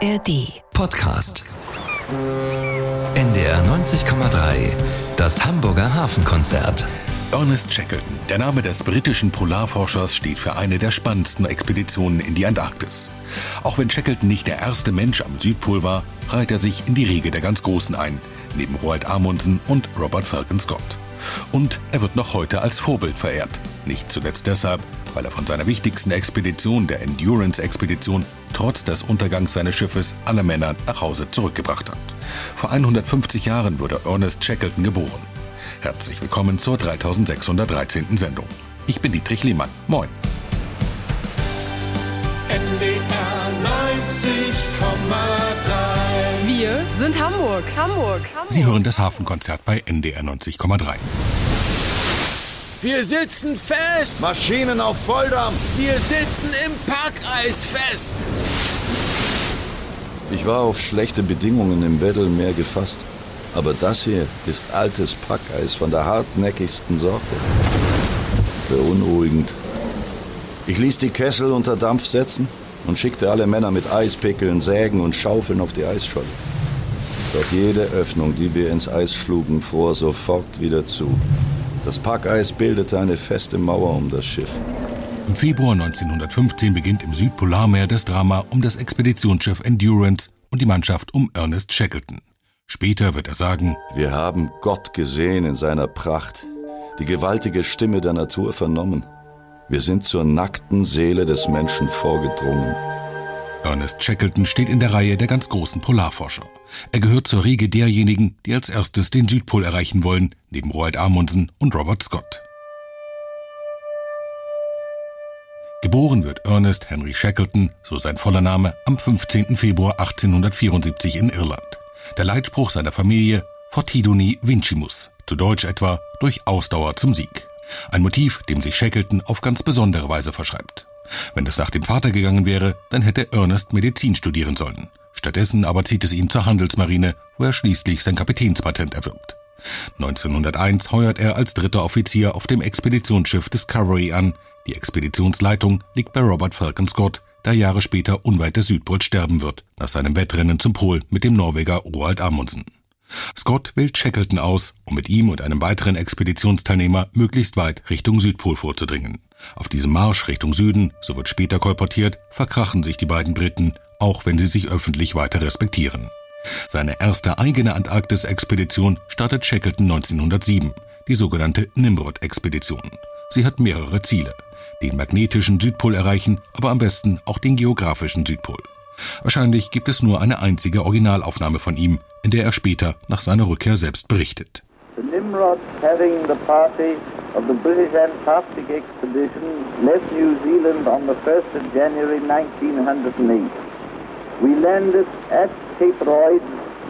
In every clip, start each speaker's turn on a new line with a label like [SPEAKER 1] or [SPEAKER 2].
[SPEAKER 1] ARD. Podcast. NDR 90,3. Das Hamburger Hafenkonzert.
[SPEAKER 2] Ernest Shackleton, der Name des britischen Polarforschers, steht für eine der spannendsten Expeditionen in die Antarktis. Auch wenn Shackleton nicht der erste Mensch am Südpol war, reiht er sich in die Riege der ganz Großen ein, neben Roald Amundsen und Robert Falcon Scott. Und er wird noch heute als Vorbild verehrt. Nicht zuletzt deshalb, weil er von seiner wichtigsten Expedition, der Endurance-Expedition, trotz des Untergangs seines Schiffes alle Männer nach Hause zurückgebracht hat. Vor 150 Jahren wurde Ernest Shackleton geboren. Herzlich willkommen zur 3613. Sendung. Ich bin Dietrich Lehmann. Moin.
[SPEAKER 3] NDR 90,3.
[SPEAKER 4] Wir sind Hamburg. Hamburg. Hamburg.
[SPEAKER 2] Sie hören das Hafenkonzert bei NDR 90,3.
[SPEAKER 3] Wir sitzen fest.
[SPEAKER 5] Maschinen auf Volldampf.
[SPEAKER 3] Wir sitzen im Packeis fest.
[SPEAKER 5] Ich war auf schlechte Bedingungen im Weddellmeer gefasst. Aber das hier ist altes Packeis von der hartnäckigsten Sorte. Beunruhigend. Ich ließ die Kessel unter Dampf setzen und schickte alle Männer mit Eispickeln, Sägen und Schaufeln auf die Eisscholle. Doch jede Öffnung, die wir ins Eis schlugen, fror sofort wieder zu. Das Packeis bildete eine feste Mauer um das Schiff.
[SPEAKER 2] Im Februar 1915 beginnt im Südpolarmeer das Drama um das Expeditionsschiff Endurance und die Mannschaft um Ernest Shackleton. Später wird er sagen,
[SPEAKER 5] Wir haben Gott gesehen in seiner Pracht, die gewaltige Stimme der Natur vernommen. Wir sind zur nackten Seele des Menschen vorgedrungen.
[SPEAKER 2] Ernest Shackleton steht in der Reihe der ganz großen Polarforscher. Er gehört zur Riege derjenigen, die als erstes den Südpol erreichen wollen, neben Roald Amundsen und Robert Scott. Geboren wird Ernest Henry Shackleton, so sein voller Name, am 15. Februar 1874 in Irland. Der Leitspruch seiner Familie Fortiduni vincimus, zu Deutsch etwa durch Ausdauer zum Sieg. Ein Motiv, dem sich Shackleton auf ganz besondere Weise verschreibt. Wenn es nach dem Vater gegangen wäre, dann hätte Ernest Medizin studieren sollen. Stattdessen aber zieht es ihn zur Handelsmarine, wo er schließlich sein Kapitänspatent erwirbt. 1901 heuert er als dritter Offizier auf dem Expeditionsschiff Discovery an. Die Expeditionsleitung liegt bei Robert Falcon Scott, der Jahre später unweit des Südpols sterben wird, nach seinem Wettrennen zum Pol mit dem Norweger Roald Amundsen. Scott wählt Shackleton aus, um mit ihm und einem weiteren Expeditionsteilnehmer möglichst weit Richtung Südpol vorzudringen. Auf diesem Marsch Richtung Süden, so wird später kolportiert, verkrachen sich die beiden Briten, auch wenn sie sich öffentlich weiter respektieren. Seine erste eigene Antarktis-Expedition startet Shackleton 1907, die sogenannte Nimrod-Expedition. Sie hat mehrere Ziele. Den magnetischen Südpol erreichen, aber am besten auch den geografischen Südpol. Wahrscheinlich gibt es nur eine einzige Originalaufnahme von ihm, in der er später nach seiner Rückkehr selbst berichtet.
[SPEAKER 6] The Nimrod, having the party of the British Antarctic Expedition, left New Zealand on the 1st of January 1908. We landed at Cape Royds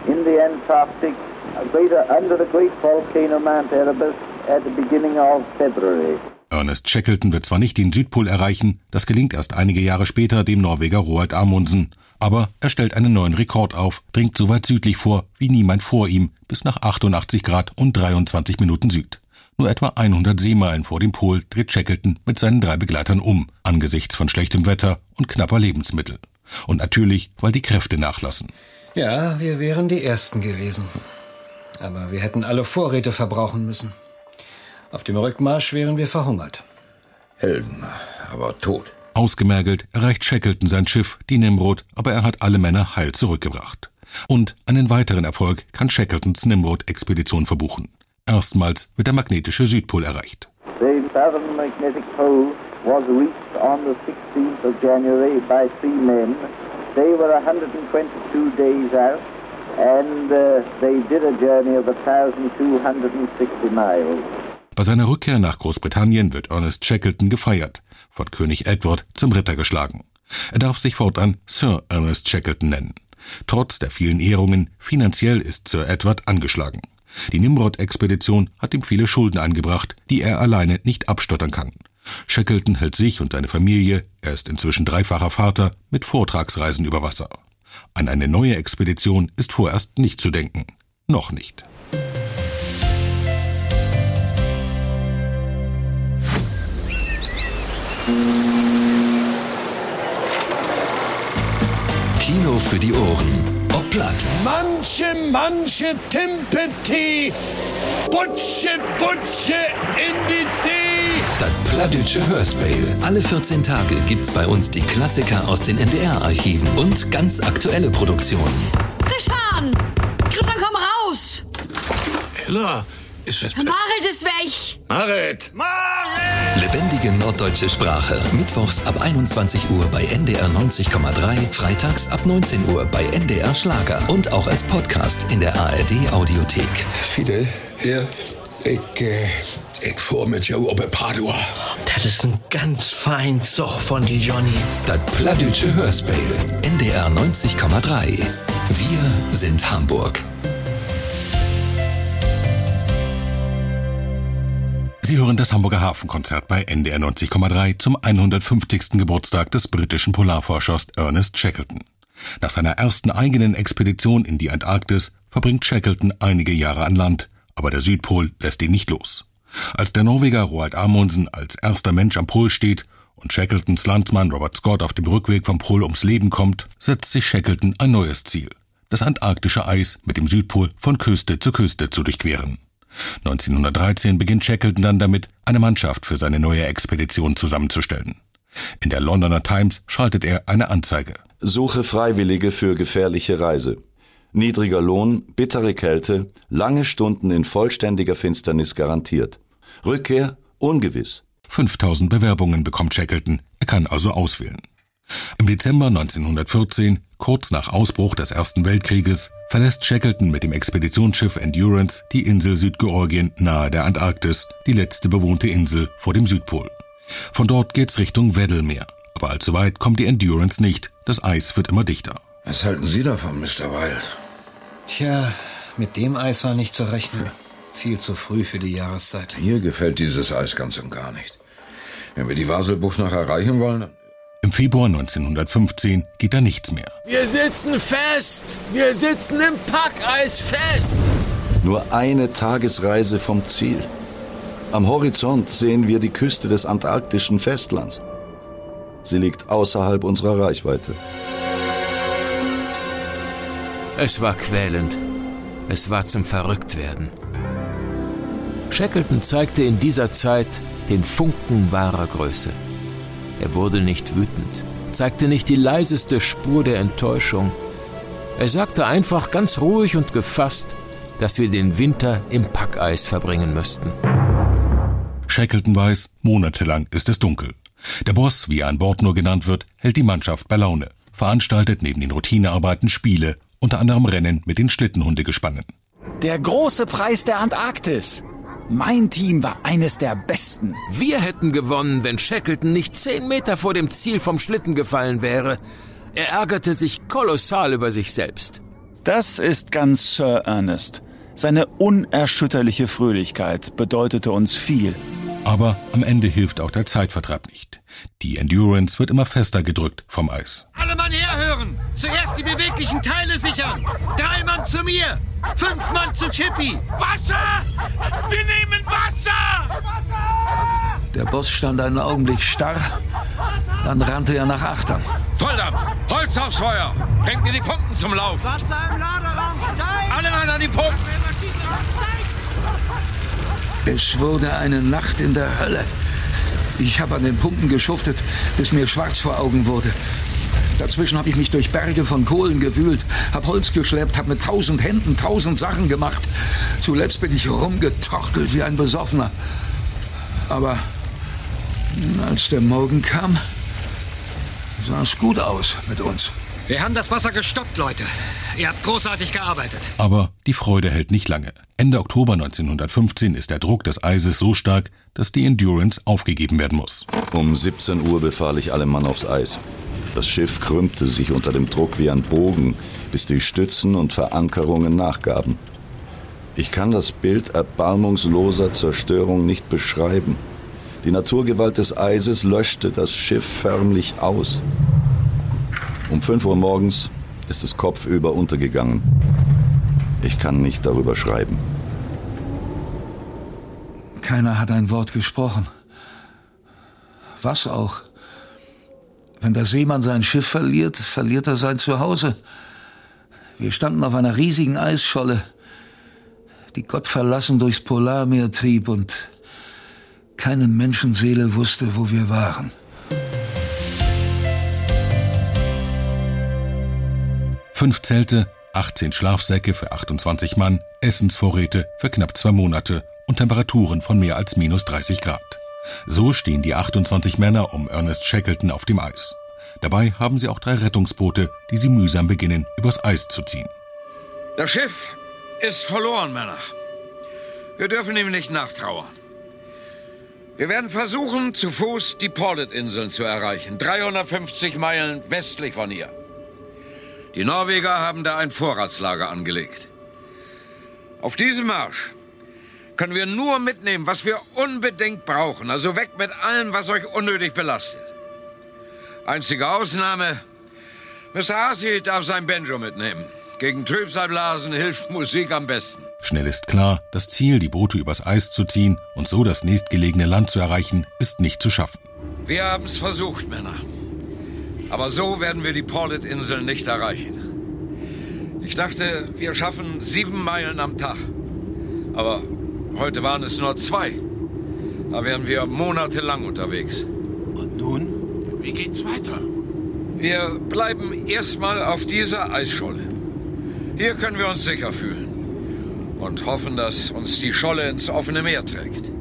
[SPEAKER 6] in the Antarctic, under the great volcano Mount Erebus, at the beginning of February.
[SPEAKER 2] Ernest Shackleton wird zwar nicht den Südpol erreichen, das gelingt erst einige Jahre später dem Norweger Roald Amundsen, aber er stellt einen neuen Rekord auf, dringt so weit südlich vor wie niemand vor ihm, bis nach 88 Grad und 23 Minuten Süd. Nur etwa 100 Seemeilen vor dem Pol dreht Shackleton mit seinen drei Begleitern um, angesichts von schlechtem Wetter und knapper Lebensmittel. Und natürlich, weil die Kräfte nachlassen.
[SPEAKER 7] Ja, wir wären die Ersten gewesen. Aber wir hätten alle Vorräte verbrauchen müssen. Auf dem Rückmarsch wären wir verhungert.
[SPEAKER 8] Helden, aber tot.
[SPEAKER 2] Ausgemergelt erreicht Shackleton sein Schiff, die Nimrod, aber er hat alle Männer heil zurückgebracht. Und einen weiteren Erfolg kann Shackletons Nimrod-Expedition verbuchen. Erstmals wird der magnetische Südpol erreicht.
[SPEAKER 6] The southern magnetic pole was reached on the 16th of January by three men. They were 122 days out and uh, they did a journey of 1,260 miles.
[SPEAKER 2] Bei seiner Rückkehr nach Großbritannien wird Ernest Shackleton gefeiert, von König Edward zum Ritter geschlagen. Er darf sich fortan Sir Ernest Shackleton nennen. Trotz der vielen Ehrungen, finanziell ist Sir Edward angeschlagen. Die Nimrod-Expedition hat ihm viele Schulden eingebracht, die er alleine nicht abstottern kann. Shackleton hält sich und seine Familie, er ist inzwischen dreifacher Vater, mit Vortragsreisen über Wasser. An eine neue Expedition ist vorerst nicht zu denken. Noch nicht.
[SPEAKER 1] Kino für die Ohren. Platt,
[SPEAKER 3] Manche, manche Timpeti. Butsche, Butsche in die See.
[SPEAKER 1] das plattdütsche Hörspiel. Alle 14 Tage gibt's bei uns die Klassiker aus den NDR-Archiven und ganz aktuelle Produktionen.
[SPEAKER 9] Christian! Christian, komm raus!
[SPEAKER 8] Ella, ist es...
[SPEAKER 9] Marit ist weg!
[SPEAKER 8] Marit!
[SPEAKER 1] Lebendige norddeutsche Sprache. Mittwochs ab 21 Uhr bei NDR 90,3, freitags ab 19 Uhr bei NDR Schlager und auch als Podcast in der ARD Audiothek.
[SPEAKER 10] Fidel, ja. ich, äh, ich fuhr mit jou op Padua.
[SPEAKER 3] Das ist ein ganz fein Zug von die Johnny.
[SPEAKER 1] Das plattdütsche Hörspiel. NDR 90,3. Wir sind Hamburg.
[SPEAKER 2] Sie hören das Hamburger Hafenkonzert bei NDR 90,3 zum 150. Geburtstag des britischen Polarforschers Ernest Shackleton. Nach seiner ersten eigenen Expedition in die Antarktis verbringt Shackleton einige Jahre an Land, aber der Südpol lässt ihn nicht los. Als der Norweger Roald Amundsen als erster Mensch am Pol steht und Shackletons Landsmann Robert Scott auf dem Rückweg vom Pol ums Leben kommt, setzt sich Shackleton ein neues Ziel, das antarktische Eis mit dem Südpol von Küste zu Küste zu durchqueren. 1913 beginnt Shackleton dann damit, eine Mannschaft für seine neue Expedition zusammenzustellen. In der Londoner Times schaltet er eine Anzeige.
[SPEAKER 5] Suche Freiwillige für gefährliche Reise. Niedriger Lohn, bittere Kälte, lange Stunden in vollständiger Finsternis garantiert. Rückkehr ungewiss.
[SPEAKER 2] 5000 Bewerbungen bekommt Shackleton, er kann also auswählen. Im Dezember 1914, kurz nach Ausbruch des Ersten Weltkrieges, verlässt Shackleton mit dem Expeditionsschiff Endurance die Insel Südgeorgien nahe der Antarktis, die letzte bewohnte Insel vor dem Südpol. Von dort geht's Richtung Weddellmeer, aber allzu weit kommt die Endurance nicht, das Eis wird immer dichter.
[SPEAKER 8] Was halten Sie davon, Mr. Wild?
[SPEAKER 7] Tja, mit dem Eis war nicht zu rechnen. Viel zu früh für die Jahreszeit.
[SPEAKER 8] Mir gefällt dieses Eis ganz und gar nicht. Wenn wir die Vaselbucht noch erreichen wollen, dann-
[SPEAKER 2] Im Februar 1915 geht da nichts mehr.
[SPEAKER 3] Wir sitzen fest. Wir sitzen im Packeis fest.
[SPEAKER 5] Nur eine Tagesreise vom Ziel. Am Horizont sehen wir die Küste des antarktischen Festlands. Sie liegt außerhalb unserer Reichweite.
[SPEAKER 11] Es war quälend. Es war zum Verrücktwerden. Shackleton zeigte in dieser Zeit den Funken wahrer Größe. Er wurde nicht wütend, zeigte nicht die leiseste Spur der Enttäuschung. Er sagte einfach ganz ruhig und gefasst, dass wir den Winter im Packeis verbringen müssten.
[SPEAKER 2] Shackleton weiß, monatelang ist es dunkel. Der Boss, wie er an Bord nur genannt wird, hält die Mannschaft bei Laune, veranstaltet neben den Routinearbeiten Spiele, unter anderem Rennen mit den Schlittenhundegespannen.
[SPEAKER 12] Der große Preis der Antarktis. Mein Team war eines der besten.
[SPEAKER 11] Wir hätten gewonnen, wenn Shackleton nicht zehn Meter vor dem Ziel vom Schlitten gefallen wäre. Er ärgerte sich kolossal über sich selbst.
[SPEAKER 12] Das ist ganz Sir Ernest. Seine unerschütterliche Fröhlichkeit bedeutete uns viel.
[SPEAKER 2] Aber am Ende hilft auch der Zeitvertreib nicht. Die Endurance wird immer fester gedrückt vom Eis.
[SPEAKER 13] Alle Mann herhören! Zuerst die beweglichen Teile sichern! Drei Mann zu mir! Fünf Mann zu Chippy! Wasser! Wir nehmen Wasser!
[SPEAKER 14] Der Boss stand einen Augenblick starr, dann rannte er nach Achtern.
[SPEAKER 15] Volldampf! Holz aufs Feuer! Bringt mir die Pumpen zum Lauf!
[SPEAKER 13] Wasser im Laderaum! Steig!
[SPEAKER 15] Alle Mann an die Pumpen!
[SPEAKER 14] Es wurde eine Nacht in der Hölle. Ich habe an den Pumpen geschuftet, bis mir schwarz vor Augen wurde. Dazwischen habe ich mich durch Berge von Kohlen gewühlt, habe Holz geschleppt, habe mit tausend Händen tausend Sachen gemacht. Zuletzt bin ich rumgetorkelt wie ein Besoffener. Aber als der Morgen kam, sah es gut aus mit uns.
[SPEAKER 13] Wir haben das Wasser gestoppt, Leute. Ihr habt großartig gearbeitet.
[SPEAKER 2] Aber die Freude hält nicht lange. Ende Oktober 1915 ist der Druck des Eises so stark, dass die Endurance aufgegeben werden muss.
[SPEAKER 5] Um 17 Uhr befahl ich allem Mann aufs Eis. Das Schiff krümmte sich unter dem Druck wie ein Bogen, bis die Stützen und Verankerungen nachgaben. Ich kann das Bild erbarmungsloser Zerstörung nicht beschreiben. Die Naturgewalt des Eises löschte das Schiff förmlich aus. Um 5 Uhr morgens ist es kopfüber untergegangen. Ich kann nicht darüber schreiben.
[SPEAKER 14] Keiner hat ein Wort gesprochen. Was auch? Wenn der Seemann sein Schiff verliert, verliert er sein Zuhause. Wir standen auf einer riesigen Eisscholle, die Gott verlassen durchs Polarmeer trieb und keine Menschenseele wusste, wo wir waren.
[SPEAKER 2] Fünf Zelte, 18 Schlafsäcke für 28 Mann, Essensvorräte für knapp zwei Monate und Temperaturen von mehr als minus 30 Grad. So stehen die 28 Männer um Ernest Shackleton auf dem Eis. Dabei haben sie auch drei Rettungsboote, die sie mühsam beginnen, übers Eis zu ziehen.
[SPEAKER 15] Das Schiff ist verloren, Männer. Wir dürfen ihm nicht nachtrauern. Wir werden versuchen, zu Fuß die Porlet-Inseln zu erreichen, 350 Meilen westlich von hier. Die Norweger haben da ein Vorratslager angelegt. Auf diesem Marsch können wir nur mitnehmen, was wir unbedingt brauchen. Also weg mit allem, was euch unnötig belastet. Einzige Ausnahme, Mr. Hasi darf sein Banjo mitnehmen. Gegen Trübsalblasen hilft Musik am besten.
[SPEAKER 2] Schnell ist klar, das Ziel, die Boote übers Eis zu ziehen und so das nächstgelegene Land zu erreichen, ist nicht zu schaffen.
[SPEAKER 15] Wir haben es versucht, Männer. Aber so werden wir die Porlet-Inseln nicht erreichen. Ich dachte, wir schaffen sieben Meilen am Tag. Aber heute waren es nur zwei. Da wären wir monatelang unterwegs.
[SPEAKER 13] Und nun? Wie geht's weiter?
[SPEAKER 15] Wir bleiben erstmal auf dieser Eisscholle. Hier können wir uns sicher fühlen. Und hoffen, dass uns die Scholle ins offene Meer trägt.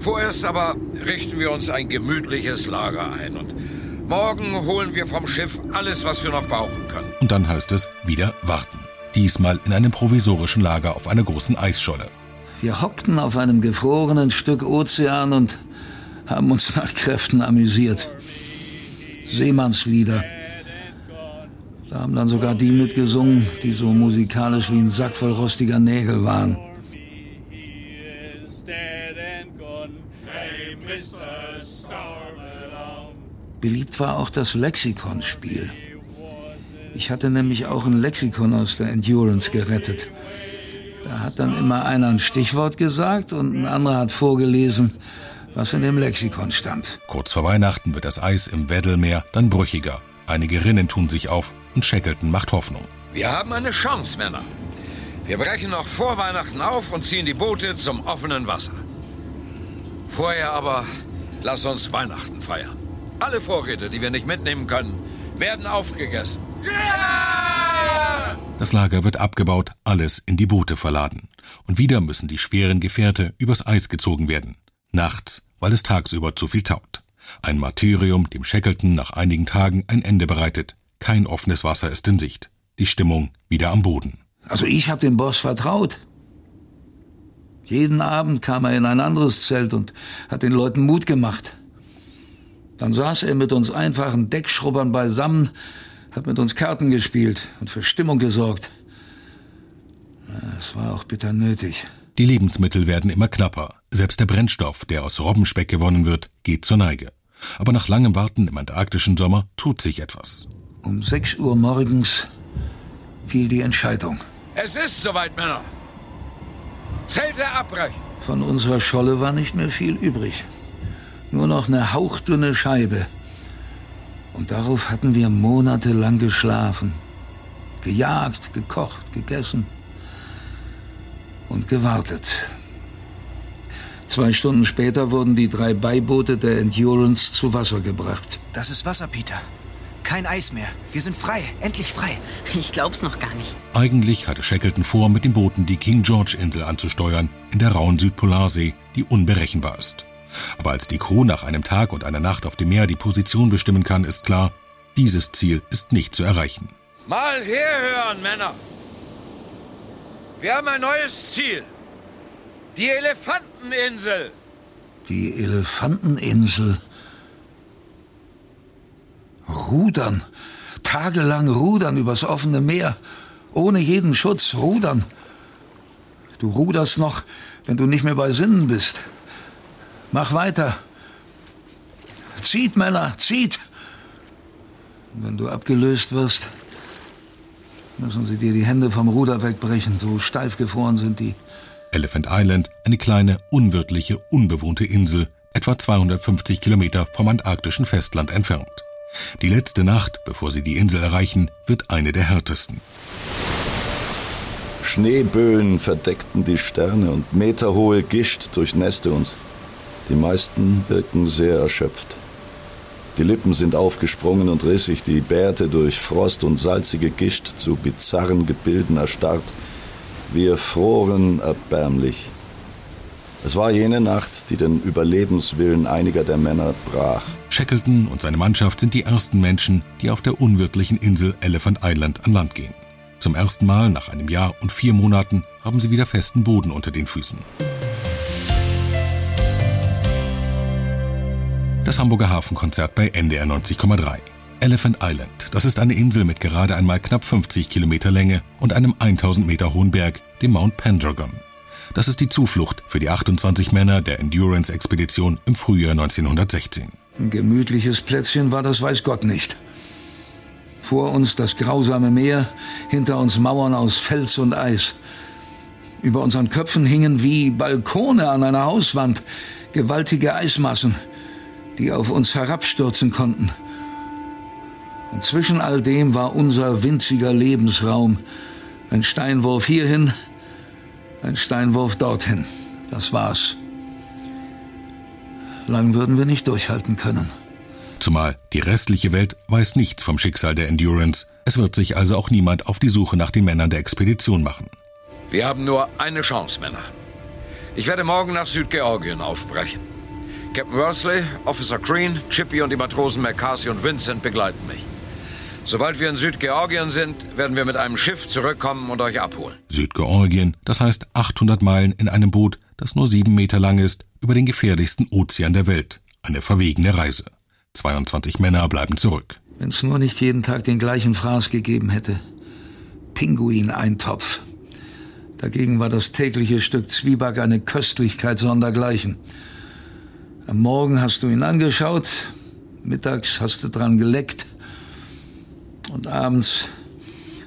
[SPEAKER 15] Vorerst aber richten wir uns ein gemütliches Lager ein und morgen holen wir vom Schiff alles, was wir noch brauchen können.
[SPEAKER 2] Und dann heißt es wieder warten. Diesmal in einem provisorischen Lager auf einer großen Eisscholle.
[SPEAKER 14] Wir hockten auf einem gefrorenen Stück Ozean und haben uns nach Kräften amüsiert. Seemannslieder. Da haben dann sogar die mitgesungen, die so musikalisch wie ein Sack voll rostiger Nägel waren. Beliebt war auch das Lexikonspiel. Ich hatte nämlich auch ein Lexikon aus der Endurance gerettet. Da hat dann immer einer ein Stichwort gesagt und ein anderer hat vorgelesen, was in dem Lexikon stand.
[SPEAKER 2] Kurz vor Weihnachten wird das Eis im Weddellmeer dann brüchiger. Einige Rinnen tun sich auf und Shackleton macht Hoffnung.
[SPEAKER 15] Wir haben eine Chance, Männer. Wir brechen noch vor Weihnachten auf und ziehen die Boote zum offenen Wasser. Vorher aber lass uns Weihnachten feiern. Alle Vorräte, die wir nicht mitnehmen können, werden aufgegessen.
[SPEAKER 2] Das Lager wird abgebaut, alles in die Boote verladen. Und wieder müssen die schweren Gefährte übers Eis gezogen werden. Nachts, weil es tagsüber zu viel taut. Ein Martyrium, dem Shackleton nach einigen Tagen ein Ende bereitet. Kein offenes Wasser ist in Sicht. Die Stimmung wieder am Boden.
[SPEAKER 14] Also ich habe dem Boss vertraut. Jeden Abend kam er in ein anderes Zelt und hat den Leuten Mut gemacht. Dann saß er mit uns einfachen Deckschrubbern beisammen, hat mit uns Karten gespielt und für Stimmung gesorgt. Es war auch bitter nötig.
[SPEAKER 2] Die Lebensmittel werden immer knapper. Selbst der Brennstoff, der aus Robbenspeck gewonnen wird, geht zur Neige. Aber nach langem Warten im antarktischen Sommer tut sich etwas.
[SPEAKER 14] Um 6 Uhr morgens fiel die Entscheidung.
[SPEAKER 15] Es ist soweit, Männer. Zelte abbrechen.
[SPEAKER 14] Von unserer Scholle war nicht mehr viel übrig. Nur noch eine hauchdünne Scheibe. Und darauf hatten wir monatelang geschlafen. Gejagt, gekocht, gegessen und gewartet. Zwei Stunden später wurden die drei Beiboote der Endurance zu Wasser gebracht.
[SPEAKER 16] Das ist Wasser, Peter. Kein Eis mehr. Wir sind frei. Endlich frei.
[SPEAKER 9] Ich glaub's noch gar nicht.
[SPEAKER 2] Eigentlich hatte Shackleton vor, mit den Booten die King George Insel anzusteuern, in der rauen Südpolarsee, die unberechenbar ist. Aber als die Crew nach einem Tag und einer Nacht auf dem Meer die Position bestimmen kann, ist klar, dieses Ziel ist nicht zu erreichen.
[SPEAKER 15] Mal herhören, Männer. Wir haben ein neues Ziel. Die Elefanteninsel.
[SPEAKER 14] Die Elefanteninsel. Rudern. Tagelang rudern übers offene Meer. Ohne jeden Schutz rudern. Du ruderst noch, wenn du nicht mehr bei Sinnen bist. Mach weiter. Zieht, Männer, zieht. Wenn du abgelöst wirst, müssen sie dir die Hände vom Ruder wegbrechen. So steif gefroren sind die.
[SPEAKER 2] Elephant Island, eine kleine, unwirtliche, unbewohnte Insel, etwa 250 Kilometer vom antarktischen Festland entfernt. Die letzte Nacht, bevor sie die Insel erreichen, wird eine der härtesten.
[SPEAKER 5] Schneeböen verdeckten die Sterne und meterhohe Gischt durchnässte uns. Die meisten wirken sehr erschöpft. Die Lippen sind aufgesprungen und rissig, die Bärte durch Frost und salzige Gischt zu bizarren Gebilden erstarrt. Wir froren erbärmlich. Es war jene Nacht, die den Überlebenswillen einiger der Männer brach.
[SPEAKER 2] Shackleton und seine Mannschaft sind die ersten Menschen, die auf der unwirtlichen Insel Elephant Island an Land gehen. Zum ersten Mal nach einem Jahr und vier Monaten haben sie wieder festen Boden unter den Füßen. Das Hamburger Hafenkonzert bei NDR 90,3. Elephant Island, das ist eine Insel mit gerade einmal knapp 50 Kilometer Länge und einem 1000 Meter hohen Berg, dem Mount Pendragon. Das ist die Zuflucht für die 28 Männer der Endurance-Expedition im Frühjahr 1916.
[SPEAKER 14] Ein gemütliches Plätzchen war das weiß Gott nicht. Vor uns das grausame Meer, hinter uns Mauern aus Fels und Eis. Über unseren Köpfen hingen wie Balkone an einer Hauswand gewaltige Eismassen, die auf uns herabstürzen konnten. Und zwischen all dem war unser winziger Lebensraum. Ein Steinwurf hierhin, ein Steinwurf dorthin. Das war's. Lang würden wir nicht durchhalten können.
[SPEAKER 2] Zumal die restliche Welt weiß nichts vom Schicksal der Endurance. Es wird sich also auch niemand auf die Suche nach den Männern der Expedition machen.
[SPEAKER 15] Wir haben nur eine Chance, Männer. Ich werde morgen nach Südgeorgien aufbrechen. Captain Worsley, Officer Green, Chippy und die Matrosen McCarthy und Vincent begleiten mich. Sobald wir in Südgeorgien sind, werden wir mit einem Schiff zurückkommen und euch abholen.
[SPEAKER 2] Südgeorgien, das heißt 800 Meilen in einem Boot, das nur sieben Meter lang ist, über den gefährlichsten Ozean der Welt. Eine verwegene Reise. 22 Männer bleiben zurück.
[SPEAKER 14] Wenn es nur nicht jeden Tag den gleichen Fraß gegeben hätte. Pinguineintopf. Dagegen war das tägliche Stück Zwieback eine Köstlichkeit sondergleichen. Am Morgen hast du ihn angeschaut, mittags hast du dran geleckt und abends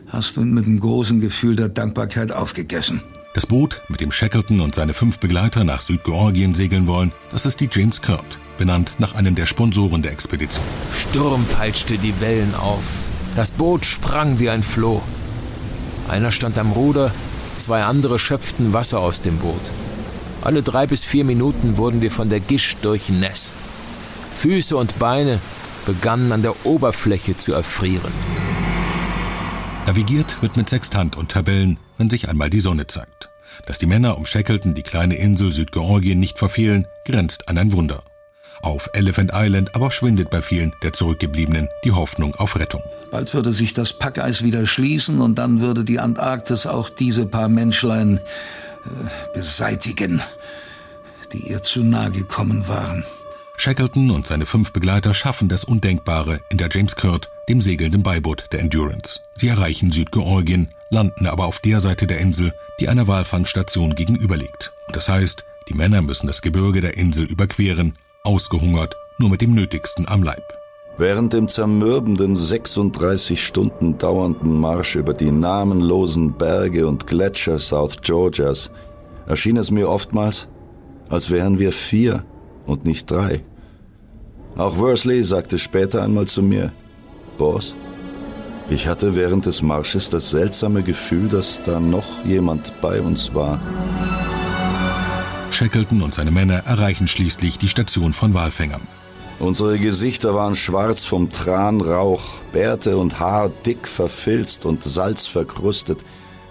[SPEAKER 14] hast du ihn mit einem großen Gefühl der Dankbarkeit aufgegessen.
[SPEAKER 2] Das Boot, mit dem Shackleton und seine fünf Begleiter nach Südgeorgien segeln wollen, das ist die James Kurt, benannt nach einem der Sponsoren der Expedition.
[SPEAKER 11] Sturm peitschte die Wellen auf. Das Boot sprang wie ein Floh. Einer stand am Ruder, zwei andere schöpften Wasser aus dem Boot. Alle drei bis vier Minuten wurden wir von der Gischt durchnässt. Füße und Beine begannen an der Oberfläche zu erfrieren.
[SPEAKER 2] Navigiert wird mit Sextant und Tabellen, wenn sich einmal die Sonne zeigt. Dass die Männer um Shackleton die kleine Insel Südgeorgien nicht verfehlen, grenzt an ein Wunder. Auf Elephant Island aber schwindet bei vielen der Zurückgebliebenen die Hoffnung auf Rettung.
[SPEAKER 14] Bald würde sich das Packeis wieder schließen und dann würde die Antarktis auch diese paar Menschlein beseitigen, die ihr zu nahe gekommen waren.
[SPEAKER 2] Shackleton und seine fünf Begleiter schaffen das Undenkbare in der James Kurt, dem segelnden Beiboot der Endurance. Sie erreichen Südgeorgien, landen aber auf der Seite der Insel, die einer Walfangstation gegenüberliegt. Und das heißt, die Männer müssen das Gebirge der Insel überqueren, ausgehungert, nur mit dem Nötigsten am Leib.
[SPEAKER 5] Während dem zermürbenden 36 Stunden dauernden Marsch über die namenlosen Berge und Gletscher South Georgias erschien es mir oftmals, als wären wir vier und nicht drei. Auch Worsley sagte später einmal zu mir, Boss, ich hatte während des Marsches das seltsame Gefühl, dass da noch jemand bei uns war.
[SPEAKER 2] Shackleton und seine Männer erreichen schließlich die Station von Walfängern.
[SPEAKER 5] Unsere Gesichter waren schwarz vom Tranrauch, Bärte und Haar dick verfilzt und salzverkrustet.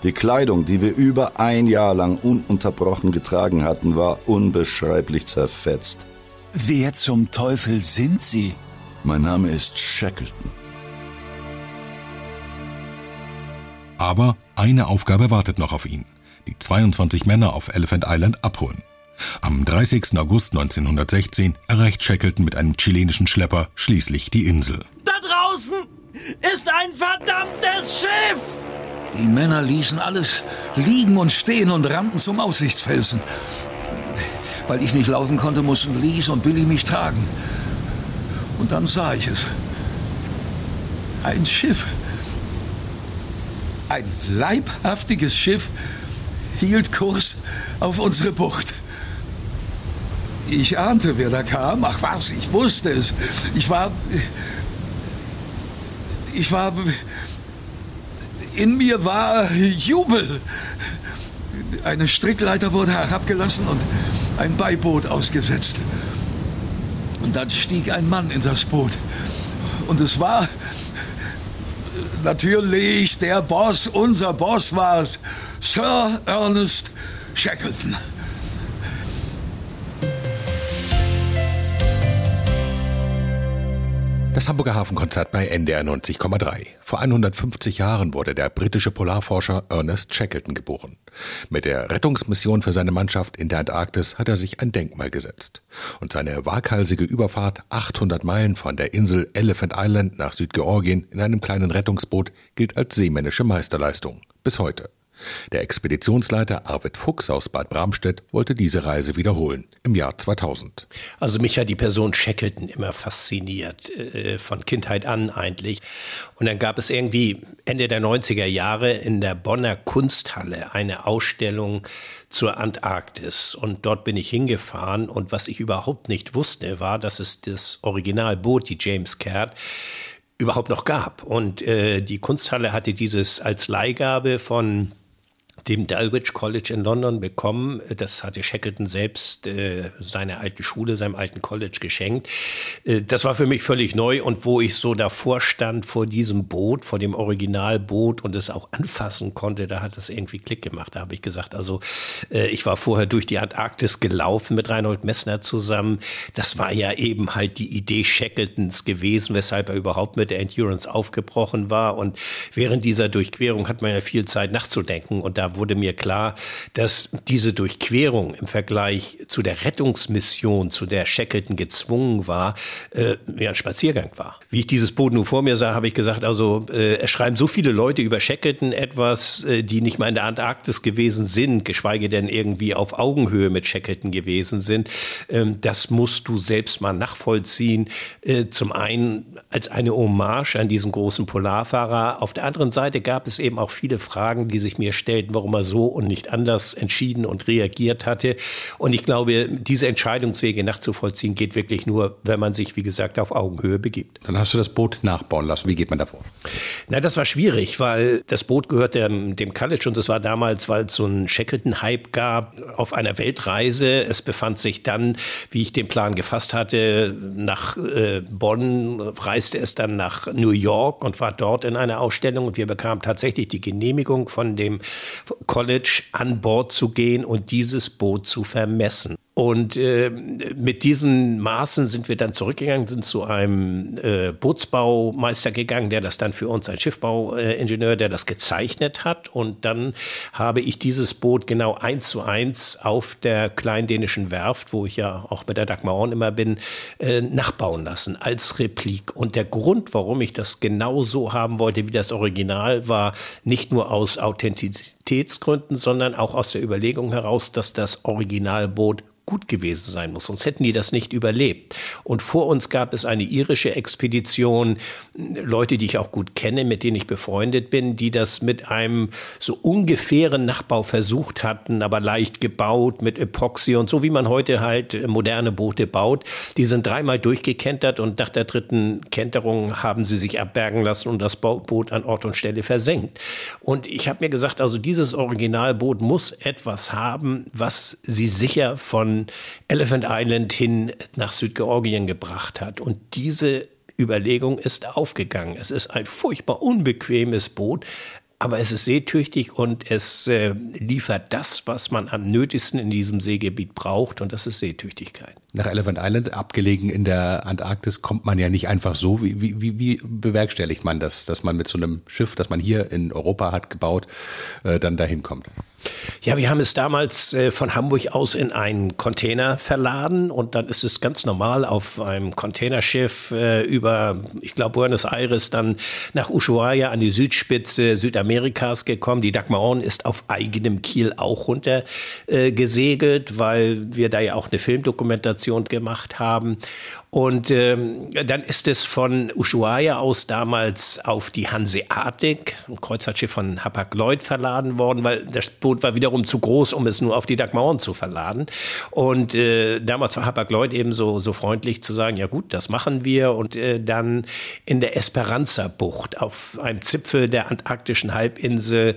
[SPEAKER 5] Die Kleidung, die wir über ein Jahr lang ununterbrochen getragen hatten, war unbeschreiblich zerfetzt.
[SPEAKER 12] Wer zum Teufel sind Sie?
[SPEAKER 5] Mein Name ist Shackleton.
[SPEAKER 2] Aber eine Aufgabe wartet noch auf ihn. Die 22 Männer auf Elephant Island abholen. Am 30. August 1916 erreicht Shackleton mit einem chilenischen Schlepper schließlich die Insel.
[SPEAKER 13] Da draußen ist ein verdammtes Schiff!
[SPEAKER 14] Die Männer ließen alles liegen und stehen und rannten zum Aussichtsfelsen. Weil ich nicht laufen konnte, mussten Lies und Billy mich tragen. Und dann sah ich es. Ein Schiff. Ein leibhaftiges Schiff hielt Kurs auf unsere Bucht. Ich ahnte, wer da kam. Ach was, ich wusste es. Ich war. ich war. In mir war Jubel. Eine Strickleiter wurde herabgelassen und ein Beiboot ausgesetzt. Und dann stieg ein Mann in das Boot. Und es war natürlich der Boss, unser Boss war es, Sir Ernest Shackleton.
[SPEAKER 2] Das Hamburger Hafenkonzert bei NDR 90,3. Vor 150 Jahren wurde der britische Polarforscher Ernest Shackleton geboren. Mit der Rettungsmission für seine Mannschaft in der Antarktis hat er sich ein Denkmal gesetzt. Und seine waghalsige Überfahrt 800 Meilen von der Insel Elephant Island nach Südgeorgien in einem kleinen Rettungsboot gilt als seemännische Meisterleistung. Bis heute. Der Expeditionsleiter Arvid Fuchs aus Bad Bramstedt wollte diese Reise wiederholen im Jahr 2000.
[SPEAKER 17] Also mich hat die Person Shackleton immer fasziniert, äh, von Kindheit an eigentlich. Und dann gab es irgendwie Ende der 90er Jahre in der Bonner Kunsthalle eine Ausstellung zur Antarktis. Und dort bin ich hingefahren. Und was ich überhaupt nicht wusste, war, dass es das Originalboot, die James Caird, überhaupt noch gab. Und äh, die Kunsthalle hatte dieses als Leihgabe von dem Dulwich College in London bekommen. Das hatte Shackleton selbst äh, seiner alten Schule, seinem alten College geschenkt. Äh, das war für mich völlig neu und wo ich so davor stand vor diesem Boot, vor dem Originalboot und es auch anfassen konnte, da hat es irgendwie Klick gemacht. Da habe ich gesagt, also äh, ich war vorher durch die Antarktis gelaufen mit Reinhold Messner zusammen. Das war ja eben halt die Idee Shackletons gewesen, weshalb er überhaupt mit der Endurance aufgebrochen war. Und während dieser Durchquerung hat man ja viel Zeit nachzudenken und da wurde mir klar, dass diese Durchquerung im Vergleich zu der Rettungsmission, zu der Shackleton gezwungen war, äh, ja, ein Spaziergang war. Wie ich dieses Boot nun vor mir sah, habe ich gesagt, also äh, es schreiben so viele Leute über Shackleton etwas, äh, die nicht mal in der Antarktis gewesen sind, geschweige denn irgendwie auf Augenhöhe mit Shackleton gewesen sind. Ähm, das musst du selbst mal nachvollziehen. Äh, zum einen als eine Hommage an diesen großen Polarfahrer. Auf der anderen Seite gab es eben auch viele Fragen, die sich mir stellten, warum er so und nicht anders entschieden und reagiert hatte. Und ich glaube, diese Entscheidungswege nachzuvollziehen geht wirklich nur, wenn man sich, wie gesagt, auf Augenhöhe begibt.
[SPEAKER 2] Dann hast du das Boot nachbauen lassen. Wie geht man davor?
[SPEAKER 17] Na, das war schwierig, weil das Boot gehört dem, dem College und es war damals, weil es so einen Shackleton-Hype gab auf einer Weltreise. Es befand sich dann, wie ich den Plan gefasst hatte, nach äh, Bonn, reiste es dann nach New York und war dort in einer Ausstellung und wir bekamen tatsächlich die Genehmigung von dem College an Bord zu gehen und dieses Boot zu vermessen. Und äh, mit diesen Maßen sind wir dann zurückgegangen, sind zu einem äh, Bootsbaumeister gegangen, der das dann für uns, ein Schiffbauingenieur, äh, der das gezeichnet hat. Und dann habe ich dieses Boot genau eins zu eins auf der kleindänischen Werft, wo ich ja auch mit der Dagmar Horn immer bin, äh, nachbauen lassen als Replik. Und der Grund, warum ich das genau so haben wollte wie das Original, war nicht nur aus Authentizitätsgründen, sondern auch aus der Überlegung heraus, dass das Originalboot gut gewesen sein muss, sonst hätten die das nicht überlebt. Und vor uns gab es eine irische Expedition, Leute, die ich auch gut kenne, mit denen ich befreundet bin, die das mit einem so ungefähren Nachbau versucht hatten, aber leicht gebaut mit Epoxy und so, wie man heute halt moderne Boote baut. Die sind dreimal durchgekentert und nach der dritten Kenterung haben sie sich abbergen lassen und das Boot an Ort und Stelle versenkt. Und ich habe mir gesagt, also dieses Originalboot muss etwas haben, was sie sicher von Elephant Island hin nach Südgeorgien gebracht hat. Und diese Überlegung ist aufgegangen. Es ist ein furchtbar unbequemes Boot, aber es ist seetüchtig und es äh, liefert das, was man am nötigsten in diesem Seegebiet braucht, und das ist Seetüchtigkeit.
[SPEAKER 2] Nach Elephant Island, abgelegen in der Antarktis, kommt man ja nicht einfach so. Wie, wie, wie bewerkstelligt man das, dass man mit so einem Schiff, das man hier in Europa hat gebaut, äh, dann dahin kommt?
[SPEAKER 17] Ja, wir haben es damals äh, von Hamburg aus in einen Container verladen und dann ist es ganz normal auf einem Containerschiff äh, über, ich glaube, Buenos Aires dann nach Ushuaia an die Südspitze Südamerikas gekommen. Die Dagmar ist auf eigenem Kiel auch runter äh, weil wir da ja auch eine Filmdokumentation gemacht haben. Und ähm, dann ist es von Ushuaia aus damals auf die Hanseatic, ein Kreuzfahrtschiff von Hapag-Lloyd, verladen worden, weil das Boot war wiederum zu groß, um es nur auf die Dagmauern zu verladen. Und äh, damals war Hapag-Lloyd eben so, so freundlich zu sagen, ja gut, das machen wir. Und äh, dann in der Esperanza-Bucht auf einem Zipfel der antarktischen Halbinsel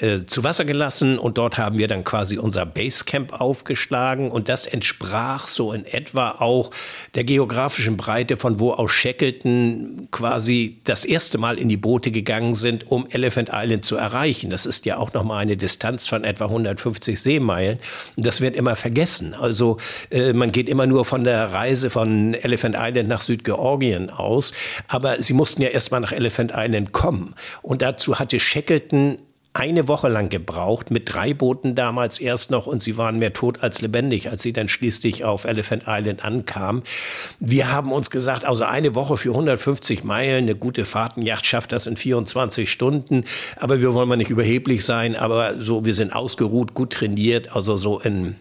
[SPEAKER 17] äh, zu Wasser gelassen. Und dort haben wir dann quasi unser Basecamp aufgeschlagen. Und das entsprach so in etwa auch der geografischen Breite, von wo aus Shackleton quasi das erste Mal in die Boote gegangen sind, um Elephant Island zu erreichen. Das ist ja auch nochmal eine Distanz von etwa 150 Seemeilen. Und das wird immer vergessen. Also äh, man geht immer nur von der Reise von Elephant Island nach Südgeorgien aus. Aber sie mussten ja erstmal nach Elephant Island kommen. Und dazu hatte Shackleton eine Woche lang gebraucht, mit drei Booten damals erst noch und sie waren mehr tot als lebendig, als sie dann schließlich auf Elephant Island ankamen. Wir haben uns gesagt, also eine Woche für 150 Meilen, eine gute Fahrtenjacht schafft das in 24 Stunden, aber wir wollen mal nicht überheblich sein, aber so, wir sind ausgeruht, gut trainiert, also so in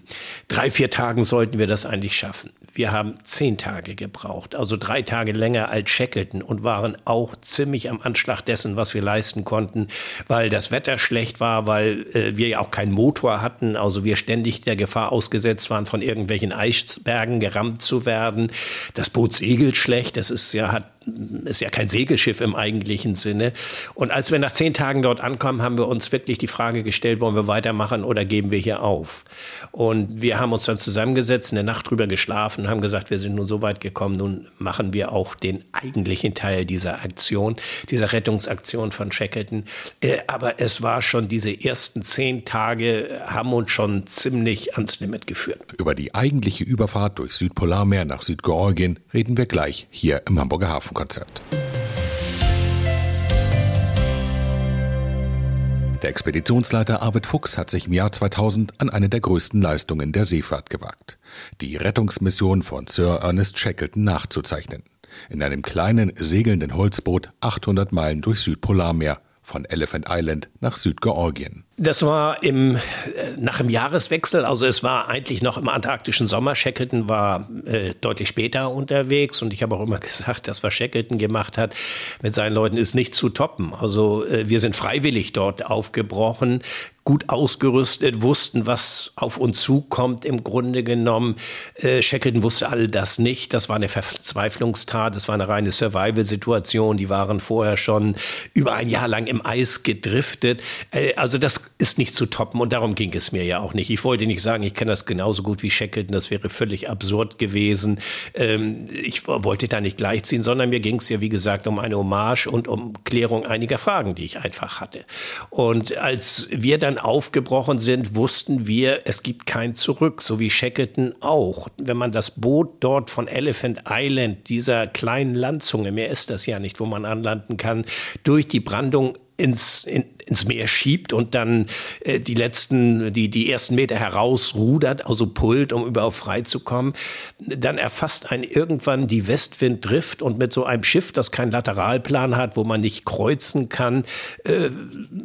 [SPEAKER 17] drei, vier Tagen sollten wir das eigentlich schaffen. Wir haben zehn Tage gebraucht, also drei Tage länger als Shackleton und waren auch ziemlich am Anschlag dessen, was wir leisten konnten, weil das Wetter schlecht war, weil äh, wir ja auch keinen Motor hatten, also wir ständig der Gefahr ausgesetzt waren, von irgendwelchen Eisbergen gerammt zu werden. Das Boot segelt schlecht, das ist ja, hat ist ja kein Segelschiff im eigentlichen Sinne. Und als wir nach zehn Tagen dort ankommen, haben wir uns wirklich die Frage gestellt, wollen wir weitermachen oder geben wir hier auf? Und wir haben uns dann zusammengesetzt, eine Nacht drüber geschlafen haben gesagt, wir sind nun so weit gekommen, nun machen wir auch den eigentlichen Teil dieser Aktion, dieser Rettungsaktion von Shackleton. Äh, aber es war schon, diese ersten zehn Tage haben uns schon ziemlich ans Limit geführt.
[SPEAKER 2] Über die eigentliche Überfahrt durch Südpolarmeer nach Südgeorgien reden wir gleich hier im Hamburger Hafen. Konzept. Der Expeditionsleiter Arvid Fuchs hat sich im Jahr 2000 an eine der größten Leistungen der Seefahrt gewagt, die Rettungsmission von Sir Ernest Shackleton nachzuzeichnen. In einem kleinen segelnden Holzboot 800 Meilen durch Südpolarmeer von Elephant Island nach Südgeorgien.
[SPEAKER 17] Das war im, äh, nach dem Jahreswechsel, also es war eigentlich noch im antarktischen Sommer. Shackleton war äh, deutlich später unterwegs und ich habe auch immer gesagt, das, was Shackleton gemacht hat mit seinen Leuten, ist nicht zu toppen. Also äh, wir sind freiwillig dort aufgebrochen, gut ausgerüstet, wussten, was auf uns zukommt im Grunde genommen. Äh, Shackleton wusste all das nicht. Das war eine Verzweiflungstat, das war eine reine Survival-Situation. Die waren vorher schon über ein Jahr lang im Eis gedriftet. Äh, also das ist nicht zu toppen und darum ging es mir ja auch nicht. Ich wollte nicht sagen, ich kenne das genauso gut wie Shackleton, das wäre völlig absurd gewesen. Ähm, ich wollte da nicht gleichziehen, sondern mir ging es ja, wie gesagt, um eine Hommage und um Klärung einiger Fragen, die ich einfach hatte. Und als wir dann aufgebrochen sind, wussten wir, es gibt kein Zurück, so wie Shackleton auch. Wenn man das Boot dort von Elephant Island, dieser kleinen Landzunge, mehr ist das ja nicht, wo man anlanden kann, durch die Brandung ins, in, ins Meer schiebt und dann äh, die letzten, die, die ersten Meter herausrudert, also pullt, um überhaupt frei zu kommen, dann erfasst einen irgendwann die Westwinddrift und mit so einem Schiff, das keinen Lateralplan hat, wo man nicht kreuzen kann, äh,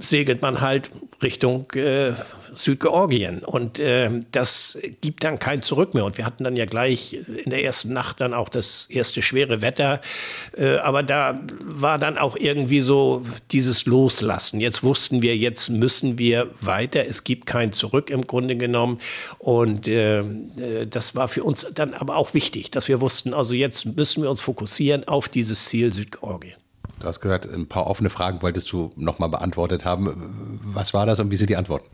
[SPEAKER 17] segelt man halt Richtung äh, Südgeorgien. Und äh, das gibt dann kein Zurück mehr. Und wir hatten dann ja gleich in der ersten Nacht dann auch das erste schwere Wetter. Äh, aber da war dann auch irgendwie so dieses Loslassen. Jetzt wussten wir, jetzt müssen wir weiter. Es gibt kein Zurück im Grunde genommen. Und äh, äh das war für uns dann aber auch wichtig, dass wir wussten, also jetzt müssen wir uns fokussieren auf dieses Ziel Südgeorgien.
[SPEAKER 2] Du hast gesagt, ein paar offene Fragen wolltest du nochmal beantwortet haben. Was war das und wie sind die Antworten?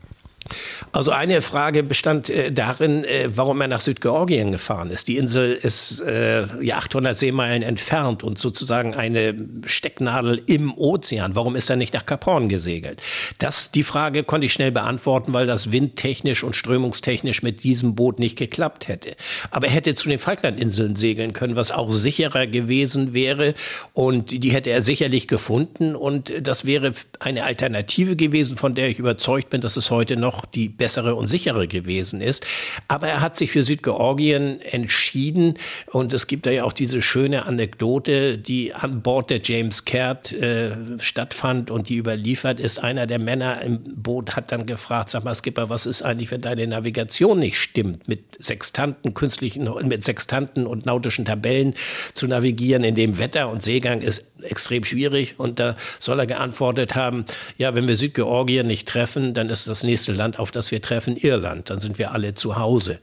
[SPEAKER 17] Also eine Frage bestand äh, darin, äh, warum er nach Südgeorgien gefahren ist. Die Insel ist äh, ja 800 Seemeilen entfernt und sozusagen eine Stecknadel im Ozean. Warum ist er nicht nach Kap Horn gesegelt? Das, die Frage konnte ich schnell beantworten, weil das windtechnisch und strömungstechnisch mit diesem Boot nicht geklappt hätte. Aber er hätte zu den Falklandinseln segeln können, was auch sicherer gewesen wäre und die hätte er sicherlich gefunden und das wäre eine Alternative gewesen, von der ich überzeugt bin, dass es heute noch noch die bessere und sichere gewesen ist. Aber er hat sich für Südgeorgien entschieden und es gibt da ja auch diese schöne Anekdote, die an Bord der James Caird äh, stattfand und die überliefert ist. Einer der Männer im Boot hat dann gefragt, sag mal Skipper, was ist eigentlich, wenn deine Navigation nicht stimmt, mit Sextanten, künstlichen, mit Sextanten und nautischen Tabellen zu navigieren, in dem Wetter und Seegang ist extrem schwierig. Und da soll er geantwortet haben, ja, wenn wir Südgeorgien nicht treffen, dann ist das nächste Land, auf das wir treffen, Irland. Dann sind wir alle zu Hause.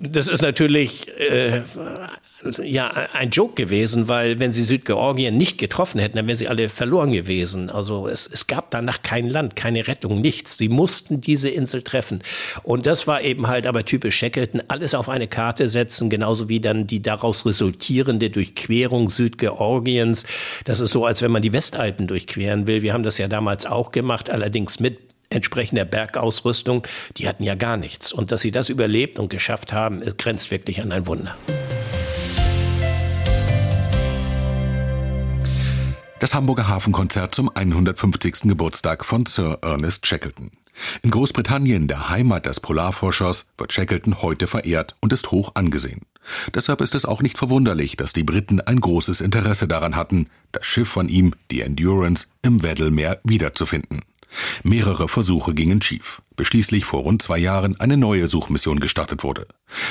[SPEAKER 17] Das ist natürlich äh, ja ein Joke gewesen, weil wenn sie Südgeorgien nicht getroffen hätten, dann wären sie alle verloren gewesen. Also es, es gab danach kein Land, keine Rettung, nichts. Sie mussten diese Insel treffen. Und das war eben halt aber typisch Shackleton, alles auf eine Karte setzen, genauso wie dann die daraus resultierende Durchquerung Südgeorgiens. Das ist so, als wenn man die Westalpen durchqueren will. Wir haben das ja damals auch gemacht, allerdings mit entsprechender Bergausrüstung. Die hatten ja gar nichts. Und dass sie das überlebt und geschafft haben, grenzt wirklich an ein Wunder.
[SPEAKER 2] Das Hamburger Hafenkonzert zum 150. Geburtstag von Sir Ernest Shackleton. In Großbritannien, der Heimat des Polarforschers, wird Shackleton heute verehrt und ist hoch angesehen. Deshalb ist es auch nicht verwunderlich, dass die Briten ein großes Interesse daran hatten, das Schiff von ihm, die Endurance, im Weddellmeer wiederzufinden. Mehrere Versuche gingen schief, bis schließlich vor rund zwei Jahren eine neue Suchmission gestartet wurde.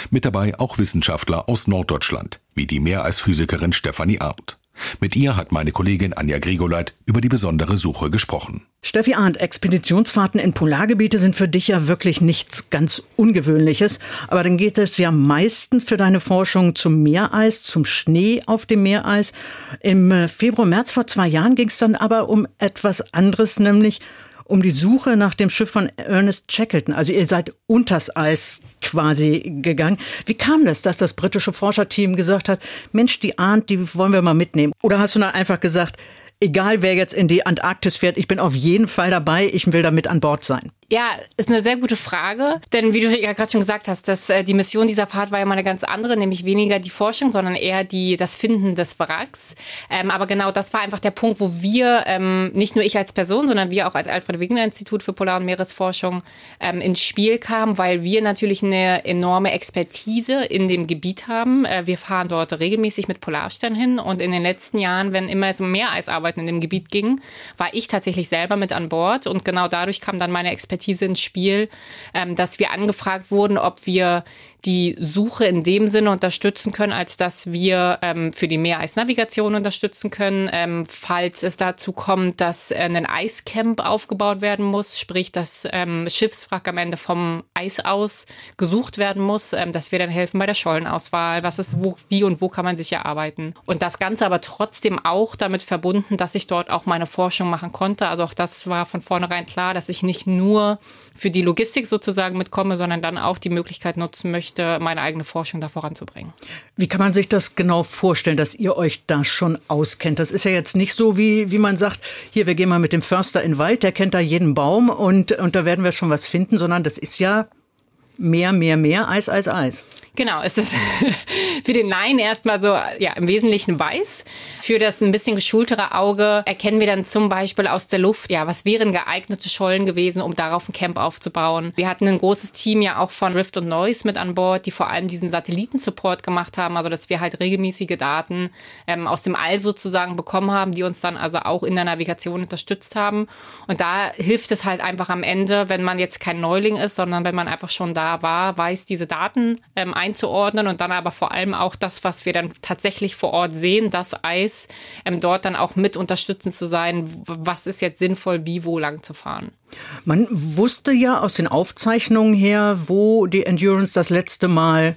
[SPEAKER 2] Mit dabei auch Wissenschaftler aus Norddeutschland, wie die Meereisphysikerin Stefanie Arndt. Mit ihr hat meine Kollegin Anja Grigoleit über die besondere Suche gesprochen.
[SPEAKER 18] Steffi Arndt, Expeditionsfahrten in Polargebiete sind für dich ja wirklich nichts ganz Ungewöhnliches. Aber dann geht es ja meistens für deine Forschung zum Meereis, zum Schnee auf dem Meereis. Im Februar, März vor zwei Jahren ging es dann aber um etwas anderes, nämlich um die Suche nach dem Schiff von Ernest Shackleton. Also ihr seid unters Eis quasi gegangen. Wie kam das, dass das britische Forscherteam gesagt hat, Mensch, die Ahnt, die wollen wir mal mitnehmen? Oder hast du dann einfach gesagt, egal wer jetzt in die Antarktis fährt, ich bin auf jeden Fall dabei, ich will da mit an Bord sein?
[SPEAKER 4] Ja, ist eine sehr gute Frage, denn wie du ja gerade schon gesagt hast, dass äh, die Mission dieser Fahrt war ja mal eine ganz andere, nämlich weniger die Forschung, sondern eher die das Finden des Wracks. Ähm, aber genau das war einfach der Punkt, wo wir ähm, nicht nur ich als Person, sondern wir auch als Alfred Wegener Institut für Polar- und Meeresforschung ähm, ins Spiel kamen, weil wir natürlich eine enorme Expertise in dem Gebiet haben. Äh, wir fahren dort regelmäßig mit Polarstern hin und in den letzten Jahren, wenn immer es um Meereisarbeiten in dem Gebiet ging, war ich tatsächlich selber mit an Bord und genau dadurch kam dann meine Expertise Expertise ins Spiel, ähm, dass wir angefragt wurden, ob wir die Suche in dem Sinne unterstützen können, als dass wir ähm, für die Meereisnavigation unterstützen können, ähm, falls es dazu kommt, dass äh, ein Eiscamp aufgebaut werden muss, sprich das ähm, Schiffswrack am Ende vom Eis aus gesucht werden muss, ähm, dass wir dann helfen bei der Schollenauswahl, was ist wo, wie und wo kann man sich erarbeiten. Und das Ganze aber trotzdem auch damit verbunden, dass ich dort auch meine Forschung machen konnte. Also auch das war von vornherein klar, dass ich nicht nur für die Logistik sozusagen mitkomme, sondern dann auch die Möglichkeit nutzen möchte, möchte, meine eigene Forschung da voranzubringen.
[SPEAKER 18] Wie kann man sich das genau vorstellen, dass ihr euch da schon auskennt? Das ist ja jetzt nicht so, wie, wie man sagt, hier, wir gehen mal mit dem Förster in den Wald, der kennt da jeden Baum und, und da werden wir schon was finden, sondern das ist ja mehr, mehr, mehr, Eis, Eis, Eis.
[SPEAKER 4] Genau, es ist für den Laien erstmal so, ja, im Wesentlichen weiß. Für das ein bisschen geschultere Auge erkennen wir dann zum Beispiel aus der Luft, ja, was wären geeignete Schollen gewesen, um darauf ein Camp aufzubauen. Wir hatten ein großes Team ja auch von Rift und Noise mit an Bord, die vor allem diesen Satellitensupport gemacht haben, also dass wir halt regelmäßige Daten ähm, aus dem All sozusagen bekommen haben, die uns dann also auch in der Navigation unterstützt haben. Und da hilft es halt einfach am Ende, wenn man jetzt kein Neuling ist, sondern wenn man einfach schon da war, weiß, diese Daten ähm, einzuordnen und dann aber vor allem auch das, was wir dann tatsächlich vor Ort sehen, das Eis, ähm, dort dann auch mit unterstützend zu sein, was ist jetzt sinnvoll, wie, wo lang zu fahren.
[SPEAKER 18] Man wusste ja aus den Aufzeichnungen her, wo die Endurance das letzte Mal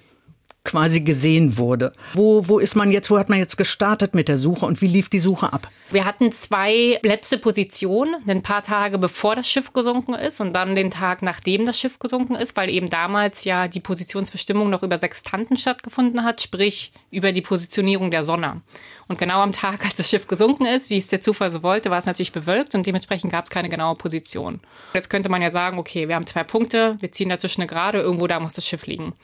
[SPEAKER 18] quasi gesehen wurde. Wo, wo ist man jetzt, wo hat man jetzt gestartet mit der Suche und wie lief die Suche ab?
[SPEAKER 4] Wir hatten zwei letzte Positionen, ein paar Tage bevor das Schiff gesunken ist und dann den Tag, nachdem das Schiff gesunken ist, weil eben damals ja die Positionsbestimmung noch über Sextanten stattgefunden hat, sprich über die Positionierung der Sonne. Und genau am Tag, als das Schiff gesunken ist, wie es der Zufall so wollte, war es natürlich bewölkt und dementsprechend gab es keine genaue Position. Jetzt könnte man ja sagen, okay, wir haben zwei Punkte, wir ziehen dazwischen eine Gerade, irgendwo da muss das Schiff liegen.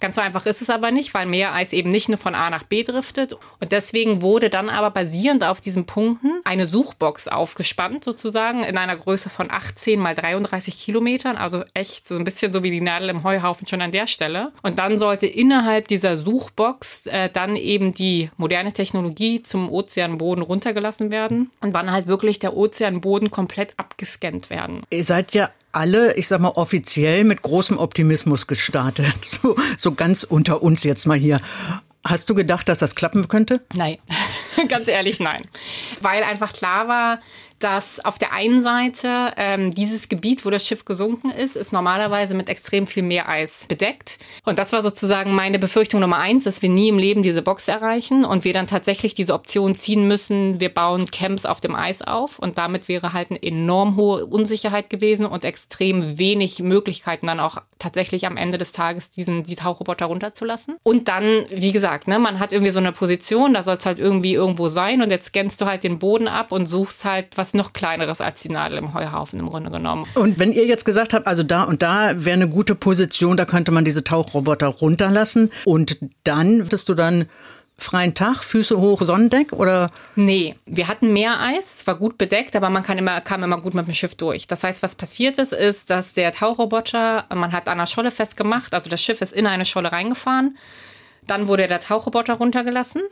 [SPEAKER 4] Ganz so einfach ist es aber nicht, weil Meereis eben nicht nur von A nach B driftet. Und deswegen wurde dann aber basierend auf diesen Punkten eine Suchbox aufgespannt, sozusagen, in einer Größe von 18 mal 33 Kilometern. Also echt so ein bisschen so wie die Nadel im Heuhaufen schon an der Stelle. Und dann sollte innerhalb dieser Suchbox äh, dann eben die moderne Technologie zum Ozeanboden runtergelassen werden und wann halt wirklich der Ozeanboden komplett abgescannt werden.
[SPEAKER 18] Ihr seid ja alle, ich sag mal, offiziell mit großem Optimismus gestartet. So, so ganz unter uns jetzt mal hier. Hast du gedacht, dass das klappen könnte?
[SPEAKER 4] Nein, ganz ehrlich nein. Weil einfach klar war, dass auf der einen Seite ähm, dieses Gebiet, wo das Schiff gesunken ist, ist normalerweise mit extrem viel Meereis bedeckt. Und das war sozusagen meine Befürchtung Nummer eins, dass wir nie im Leben diese Box erreichen und wir dann tatsächlich diese Option ziehen müssen, wir bauen Camps auf dem Eis auf. Und damit wäre halt eine enorm hohe Unsicherheit gewesen und extrem wenig Möglichkeiten dann auch tatsächlich am Ende des Tages diesen, die Tauchroboter runterzulassen. Und dann, wie gesagt, ne, man hat irgendwie so eine Position, da soll es halt irgendwie irgendwo sein und jetzt scannst du halt den Boden ab und suchst halt was noch kleineres als die Nadel im Heuhaufen im Grunde genommen.
[SPEAKER 18] Und wenn ihr jetzt gesagt habt, also da und da wäre eine gute Position, da könnte man diese Tauchroboter runterlassen und dann würdest du dann freien Tag, Füße hoch, Sonnendeck oder?
[SPEAKER 4] Nee, wir hatten Meereis, war gut bedeckt, aber man kann immer, kam immer gut mit dem Schiff durch. Das heißt, was passiert ist, ist, dass der Tauchroboter, man hat an der Scholle festgemacht, also das Schiff ist in eine Scholle reingefahren. Dann wurde der Tauchroboter runtergelassen.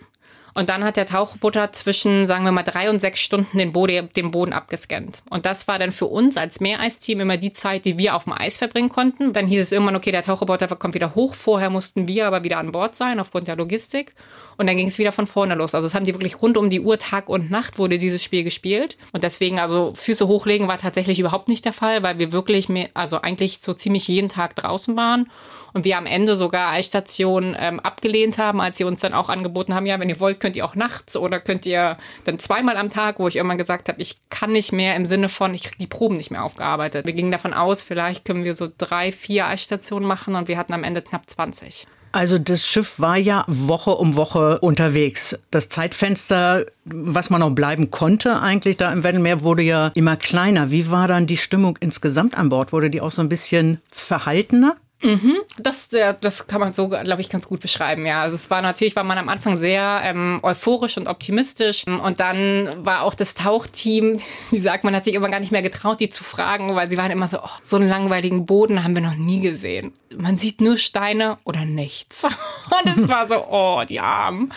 [SPEAKER 4] Und dann hat der Tauchroboter zwischen, sagen wir mal, drei und sechs Stunden den Boden, den Boden abgescannt. Und das war dann für uns als Meereisteam immer die Zeit, die wir auf dem Eis verbringen konnten. Dann hieß es irgendwann, okay, der Tauchroboter kommt wieder hoch. Vorher mussten wir aber wieder an Bord sein, aufgrund der Logistik. Und dann ging es wieder von vorne los. Also es haben die wirklich rund um die Uhr, Tag und Nacht wurde dieses Spiel gespielt. Und deswegen, also Füße hochlegen war tatsächlich überhaupt nicht der Fall, weil wir wirklich, mehr, also eigentlich so ziemlich jeden Tag draußen waren. Und wir am Ende sogar Eisstationen ähm, abgelehnt haben, als sie uns dann auch angeboten haben, ja, wenn ihr wollt, könnt ihr auch nachts oder könnt ihr dann zweimal am Tag, wo ich irgendwann gesagt habe, ich kann nicht mehr im Sinne von, ich kriege die Proben nicht mehr aufgearbeitet. Wir gingen davon aus, vielleicht können wir so drei, vier Eisstationen machen und wir hatten am Ende knapp 20.
[SPEAKER 18] Also das Schiff war ja Woche um Woche unterwegs. Das Zeitfenster, was man noch bleiben konnte eigentlich da im Weddellmeer, wurde ja immer kleiner. Wie war dann die Stimmung insgesamt an Bord? Wurde die auch so ein bisschen verhaltener?
[SPEAKER 4] Mhm, das, das kann man so, glaube ich, ganz gut beschreiben, ja. Also es war natürlich, war man am Anfang sehr ähm, euphorisch und optimistisch. Und dann war auch das Tauchteam, die sagt, man hat sich immer gar nicht mehr getraut, die zu fragen, weil sie waren immer so, oh, so einen langweiligen Boden haben wir noch nie gesehen. Man sieht nur Steine oder nichts. Und es war so, oh, die Armen.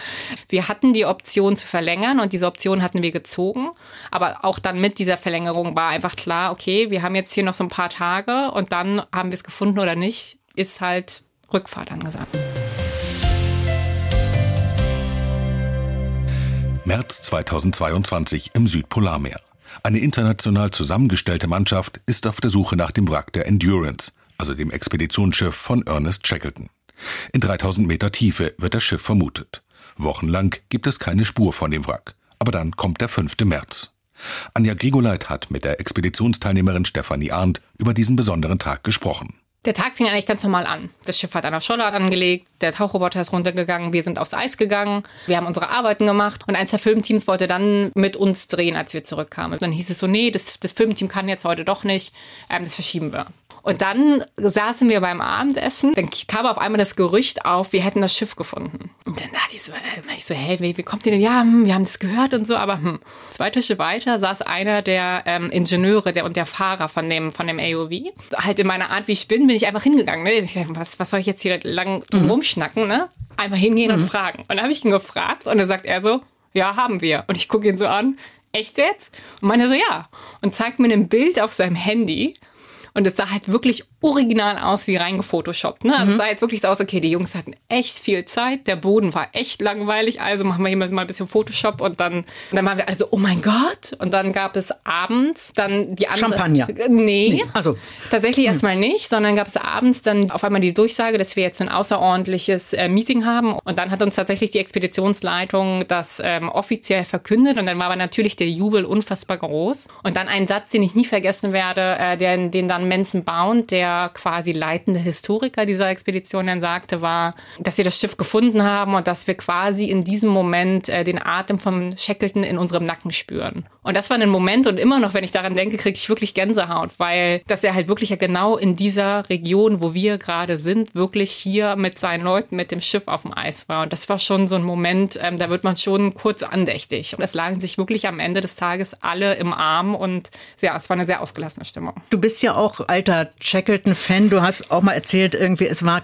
[SPEAKER 4] Wir hatten die Option zu verlängern und diese Option hatten wir gezogen. Aber auch dann mit dieser Verlängerung war einfach klar, okay, wir haben jetzt hier noch so ein paar Tage und dann haben wir es gefunden oder nicht ist halt Rückfahrt angesagt.
[SPEAKER 2] März 2022 im Südpolarmeer. Eine international zusammengestellte Mannschaft ist auf der Suche nach dem Wrack der Endurance, also dem Expeditionsschiff von Ernest Shackleton. In 3000 Meter Tiefe wird das Schiff vermutet. Wochenlang gibt es keine Spur von dem Wrack. Aber dann kommt der 5. März. Anja Grigoleit hat mit der Expeditionsteilnehmerin Stefanie Arndt über diesen besonderen Tag gesprochen.
[SPEAKER 4] Der Tag fing eigentlich ganz normal an. Das Schiff hat an der Scholle angelegt, der Tauchroboter ist runtergegangen, wir sind aufs Eis gegangen, wir haben unsere Arbeiten gemacht und eins der Filmteams wollte dann mit uns drehen, als wir zurückkamen. Dann hieß es so, nee, das, das Filmteam kann jetzt heute doch nicht, ähm, das verschieben wir. Und dann saßen wir beim Abendessen. Dann kam auf einmal das Gerücht auf, wir hätten das Schiff gefunden. Und dann dachte ich so, äh, ich so hey, wie, wie kommt ihr denn? Ja, hm, wir haben das gehört und so, aber hm. Zwei Tische weiter saß einer der ähm, Ingenieure der, und der Fahrer von dem, von dem AOV. Halt in meiner Art, wie ich bin, bin ich einfach hingegangen. Ne? Ich dachte, was, was soll ich jetzt hier lang drum mhm. rumschnacken? Ne? Einfach hingehen mhm. und fragen. Und dann habe ich ihn gefragt und dann sagt er so, ja, haben wir. Und ich gucke ihn so an, echt jetzt? Und meine so, ja. Und zeigt mir ein Bild auf seinem Handy und es sah halt wirklich original aus wie reingefotoshoppt. Ne? Also mhm. Es sah jetzt wirklich so aus, okay, die Jungs hatten echt viel Zeit, der Boden war echt langweilig, also machen wir hier mal ein bisschen Photoshop und dann, und dann waren wir alle so, oh mein Gott. Und dann gab es abends dann die
[SPEAKER 18] andere. Champagner.
[SPEAKER 4] Nee, nee. Also. tatsächlich mhm. erstmal nicht, sondern gab es abends dann auf einmal die Durchsage, dass wir jetzt ein außerordentliches äh, Meeting haben. Und dann hat uns tatsächlich die Expeditionsleitung das ähm, offiziell verkündet und dann war aber natürlich der Jubel unfassbar groß. Und dann ein Satz, den ich nie vergessen werde, äh, der, den dann Manson Bound, der quasi leitende Historiker dieser Expedition dann sagte, war, dass sie das Schiff gefunden haben und dass wir quasi in diesem Moment äh, den Atem vom Shackleton in unserem Nacken spüren. Und das war ein Moment und immer noch, wenn ich daran denke, kriege ich wirklich Gänsehaut, weil dass er halt wirklich ja genau in dieser Region, wo wir gerade sind, wirklich hier mit seinen Leuten mit dem Schiff auf dem Eis war. Und das war schon so ein Moment, ähm, da wird man schon kurz andächtig. Und es lagen sich wirklich am Ende des Tages alle im Arm und ja, es war eine sehr ausgelassene Stimmung.
[SPEAKER 18] Du bist ja auch alter Shackleton-Fan. Du hast auch mal erzählt, irgendwie, es war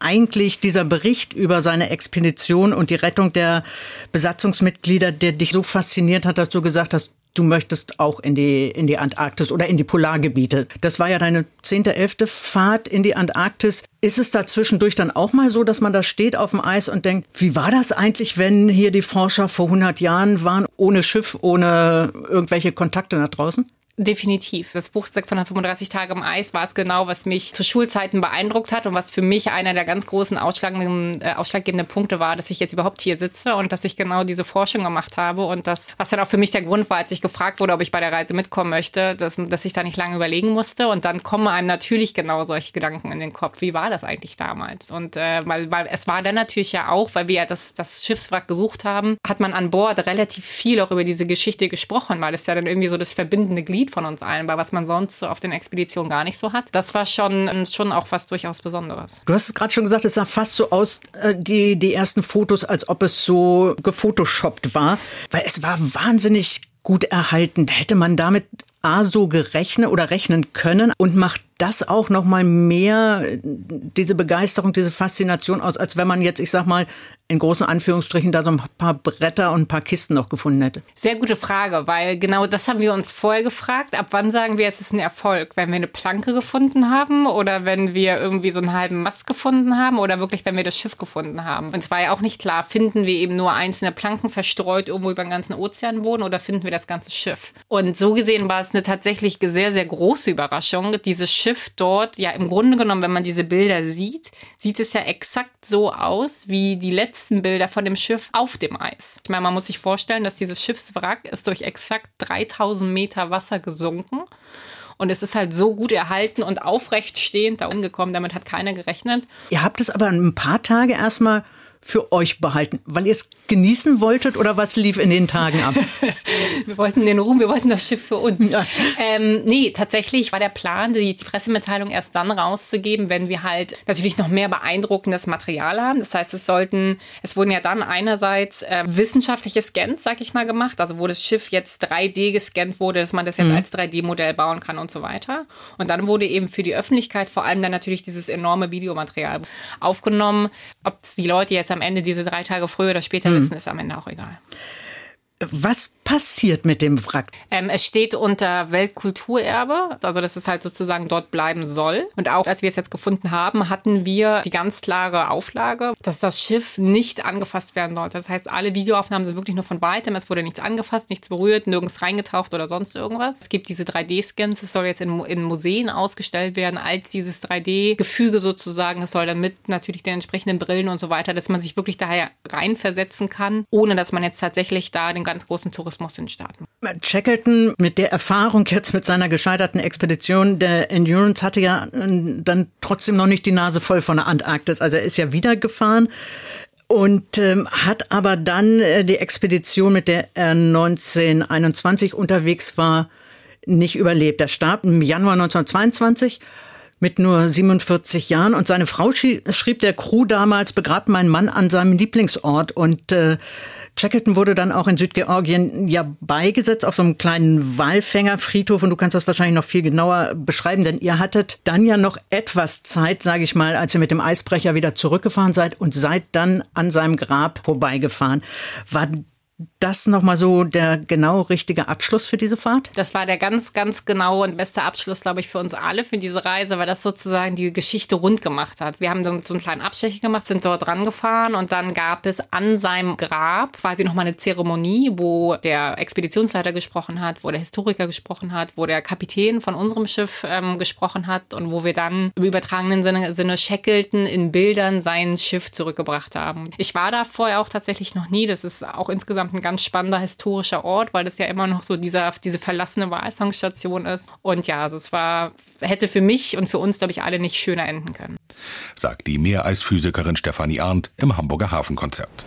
[SPEAKER 18] eigentlich dieser Bericht über seine Expedition und die Rettung der Besatzungsmitglieder, der dich so fasziniert hat, dass du gesagt hast, du möchtest auch in die, in die Antarktis oder in die Polargebiete. Das war ja deine zehnte, elfte Fahrt in die Antarktis. Ist es da zwischendurch dann auch mal so, dass man da steht auf dem Eis und denkt, wie war das eigentlich, wenn hier die Forscher vor 100 Jahren waren, ohne Schiff, ohne irgendwelche Kontakte nach draußen?
[SPEAKER 4] Definitiv. Das Buch 635 Tage im Eis war es genau, was mich zu Schulzeiten beeindruckt hat und was für mich einer der ganz großen ausschlaggebenden, äh, ausschlaggebenden Punkte war, dass ich jetzt überhaupt hier sitze und dass ich genau diese Forschung gemacht habe und das, was dann auch für mich der Grund war, als ich gefragt wurde, ob ich bei der Reise mitkommen möchte, dass, dass ich da nicht lange überlegen musste und dann kommen einem natürlich genau solche Gedanken in den Kopf. Wie war das eigentlich damals? Und äh, weil, weil es war dann natürlich ja auch, weil wir ja das, das Schiffswrack gesucht haben, hat man an Bord relativ viel auch über diese Geschichte gesprochen, weil es ja dann irgendwie so das verbindende Glied Lied von uns allen, weil was man sonst so auf den Expeditionen gar nicht so hat. Das war schon, schon auch was durchaus Besonderes.
[SPEAKER 18] Du hast es gerade schon gesagt, es sah fast so aus, äh, die, die ersten Fotos, als ob es so gefotoshoppt war, weil es war wahnsinnig gut erhalten. Hätte man damit A so gerechnet oder rechnen können und macht das auch noch mal mehr diese Begeisterung, diese Faszination aus, als wenn man jetzt, ich sag mal, in großen Anführungsstrichen da so ein paar Bretter und ein paar Kisten noch gefunden hätte?
[SPEAKER 4] Sehr gute Frage, weil genau das haben wir uns vorher gefragt. Ab wann sagen wir, es ist ein Erfolg? Wenn wir eine Planke gefunden haben oder wenn wir irgendwie so einen halben Mast gefunden haben oder wirklich, wenn wir das Schiff gefunden haben? Und es war ja auch nicht klar, finden wir eben nur einzelne Planken verstreut irgendwo über den ganzen Ozeanboden oder finden wir das ganze Schiff? Und so gesehen war es eine tatsächlich sehr, sehr große Überraschung. Dieses Schiff dort, ja im Grunde genommen, wenn man diese Bilder sieht, sieht es ja exakt so aus wie die letzte letzten Bilder von dem Schiff auf dem Eis. Ich meine, man muss sich vorstellen, dass dieses Schiffswrack ist durch exakt 3000 Meter Wasser gesunken. Und es ist halt so gut erhalten und aufrecht stehend da umgekommen. Damit hat keiner gerechnet.
[SPEAKER 18] Ihr habt es aber ein paar Tage erstmal für euch behalten, weil ihr es genießen wolltet oder was lief in den Tagen ab?
[SPEAKER 4] wir wollten den Ruhm, wir wollten das Schiff für uns. Ja. Ähm, nee, tatsächlich war der Plan, die, die, Pressemitteilung erst dann rauszugeben, wenn wir halt natürlich noch mehr beeindruckendes Material haben. Das heißt, es sollten, es wurden ja dann einerseits äh, wissenschaftliche Scans, sag ich mal, gemacht, also wo das Schiff jetzt 3D gescannt wurde, dass man das jetzt mhm. als 3D-Modell bauen kann und so weiter. Und dann wurde eben für die Öffentlichkeit vor allem dann natürlich dieses enorme Videomaterial aufgenommen. Ob die Leute jetzt am Ende diese drei Tage früher oder später mhm. wissen, ist am Ende auch egal.
[SPEAKER 18] Was passiert mit dem Wrack?
[SPEAKER 4] Ähm, es steht unter Weltkulturerbe, also dass es halt sozusagen dort bleiben soll. Und auch als wir es jetzt gefunden haben, hatten wir die ganz klare Auflage, dass das Schiff nicht angefasst werden sollte. Das heißt, alle Videoaufnahmen sind wirklich nur von weitem. Es wurde nichts angefasst, nichts berührt, nirgends reingetaucht oder sonst irgendwas. Es gibt diese 3D-Scans, es soll jetzt in, in Museen ausgestellt werden als dieses 3D-Gefüge sozusagen. Es soll dann mit natürlich den entsprechenden Brillen und so weiter, dass man sich wirklich daher reinversetzen kann, ohne dass man jetzt tatsächlich da den ganz großen Tourismus in den Staaten.
[SPEAKER 18] Shackleton mit der Erfahrung jetzt mit seiner gescheiterten Expedition der Endurance hatte ja äh, dann trotzdem noch nicht die Nase voll von der Antarktis. Also er ist ja wieder gefahren und ähm, hat aber dann äh, die Expedition, mit der er 1921 unterwegs war, nicht überlebt. Er starb im Januar 1922 mit nur 47 Jahren. Und seine Frau schrieb der Crew damals, begrabt meinen Mann an seinem Lieblingsort. Und äh, Shackleton wurde dann auch in Südgeorgien ja beigesetzt auf so einem kleinen Walfängerfriedhof. Und du kannst das wahrscheinlich noch viel genauer beschreiben, denn ihr hattet dann ja noch etwas Zeit, sage ich mal, als ihr mit dem Eisbrecher wieder zurückgefahren seid und seid dann an seinem Grab vorbeigefahren. War das nochmal so der genau richtige Abschluss für diese Fahrt?
[SPEAKER 4] Das war der ganz, ganz genaue und beste Abschluss, glaube ich, für uns alle für diese Reise, weil das sozusagen die Geschichte rund gemacht hat. Wir haben so einen kleinen Abstecher gemacht, sind dort rangefahren und dann gab es an seinem Grab quasi nochmal eine Zeremonie, wo der Expeditionsleiter gesprochen hat, wo der Historiker gesprochen hat, wo der Kapitän von unserem Schiff ähm, gesprochen hat und wo wir dann im übertragenen Sinne, Sinne Shackleton in Bildern sein Schiff zurückgebracht haben. Ich war da vorher auch tatsächlich noch nie. Das ist auch insgesamt insgesamt ein ganz spannender historischer Ort, weil das ja immer noch so dieser, diese verlassene Walfangstation ist. Und ja, also es war, hätte für mich und für uns, glaube ich, alle nicht schöner enden können.
[SPEAKER 2] Sagt die Meereisphysikerin Stefanie Arndt im Hamburger Hafenkonzert.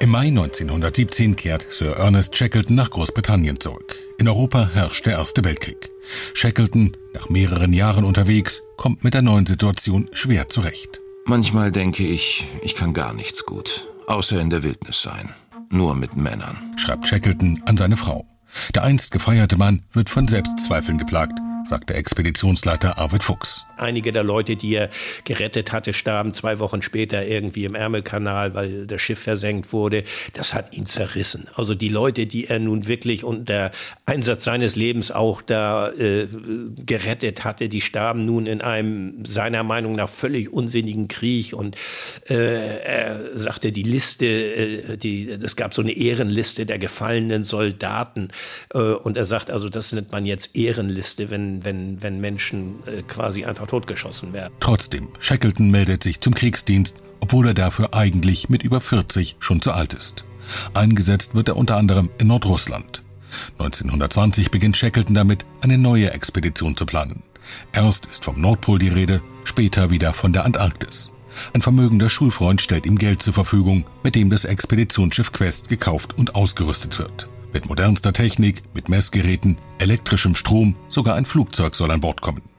[SPEAKER 2] Im Mai 1917 kehrt Sir Ernest Shackleton nach Großbritannien zurück. In Europa herrscht der Erste Weltkrieg. Shackleton, nach mehreren Jahren unterwegs, kommt mit der neuen Situation schwer zurecht.
[SPEAKER 11] Manchmal denke ich, ich kann gar nichts gut, außer in der Wildnis sein. Nur mit Männern.
[SPEAKER 2] Schreibt Shackleton an seine Frau. Der einst gefeierte Mann wird von Selbstzweifeln geplagt, sagt der Expeditionsleiter Arvid Fuchs.
[SPEAKER 17] Einige der Leute, die er gerettet hatte, starben zwei Wochen später irgendwie im Ärmelkanal, weil das Schiff versenkt wurde. Das hat ihn zerrissen. Also die Leute, die er nun wirklich unter Einsatz seines Lebens auch da äh, gerettet hatte, die starben nun in einem seiner Meinung nach völlig unsinnigen Krieg. Und äh, er sagte, die Liste, äh, die, es gab so eine Ehrenliste der gefallenen Soldaten. Äh, und er sagt also, das nennt man jetzt Ehrenliste, wenn, wenn, wenn Menschen äh, quasi einfach totgeschossen werden.
[SPEAKER 2] Trotzdem, Shackleton meldet sich zum Kriegsdienst, obwohl er dafür eigentlich mit über 40 schon zu alt ist. Eingesetzt wird er unter anderem in Nordrussland. 1920 beginnt Shackleton damit, eine neue Expedition zu planen. Erst ist vom Nordpol die Rede, später wieder von der Antarktis. Ein vermögender Schulfreund stellt ihm Geld zur Verfügung, mit dem das Expeditionsschiff Quest gekauft und ausgerüstet wird. Mit modernster Technik, mit Messgeräten, elektrischem Strom, sogar ein Flugzeug soll an Bord kommen.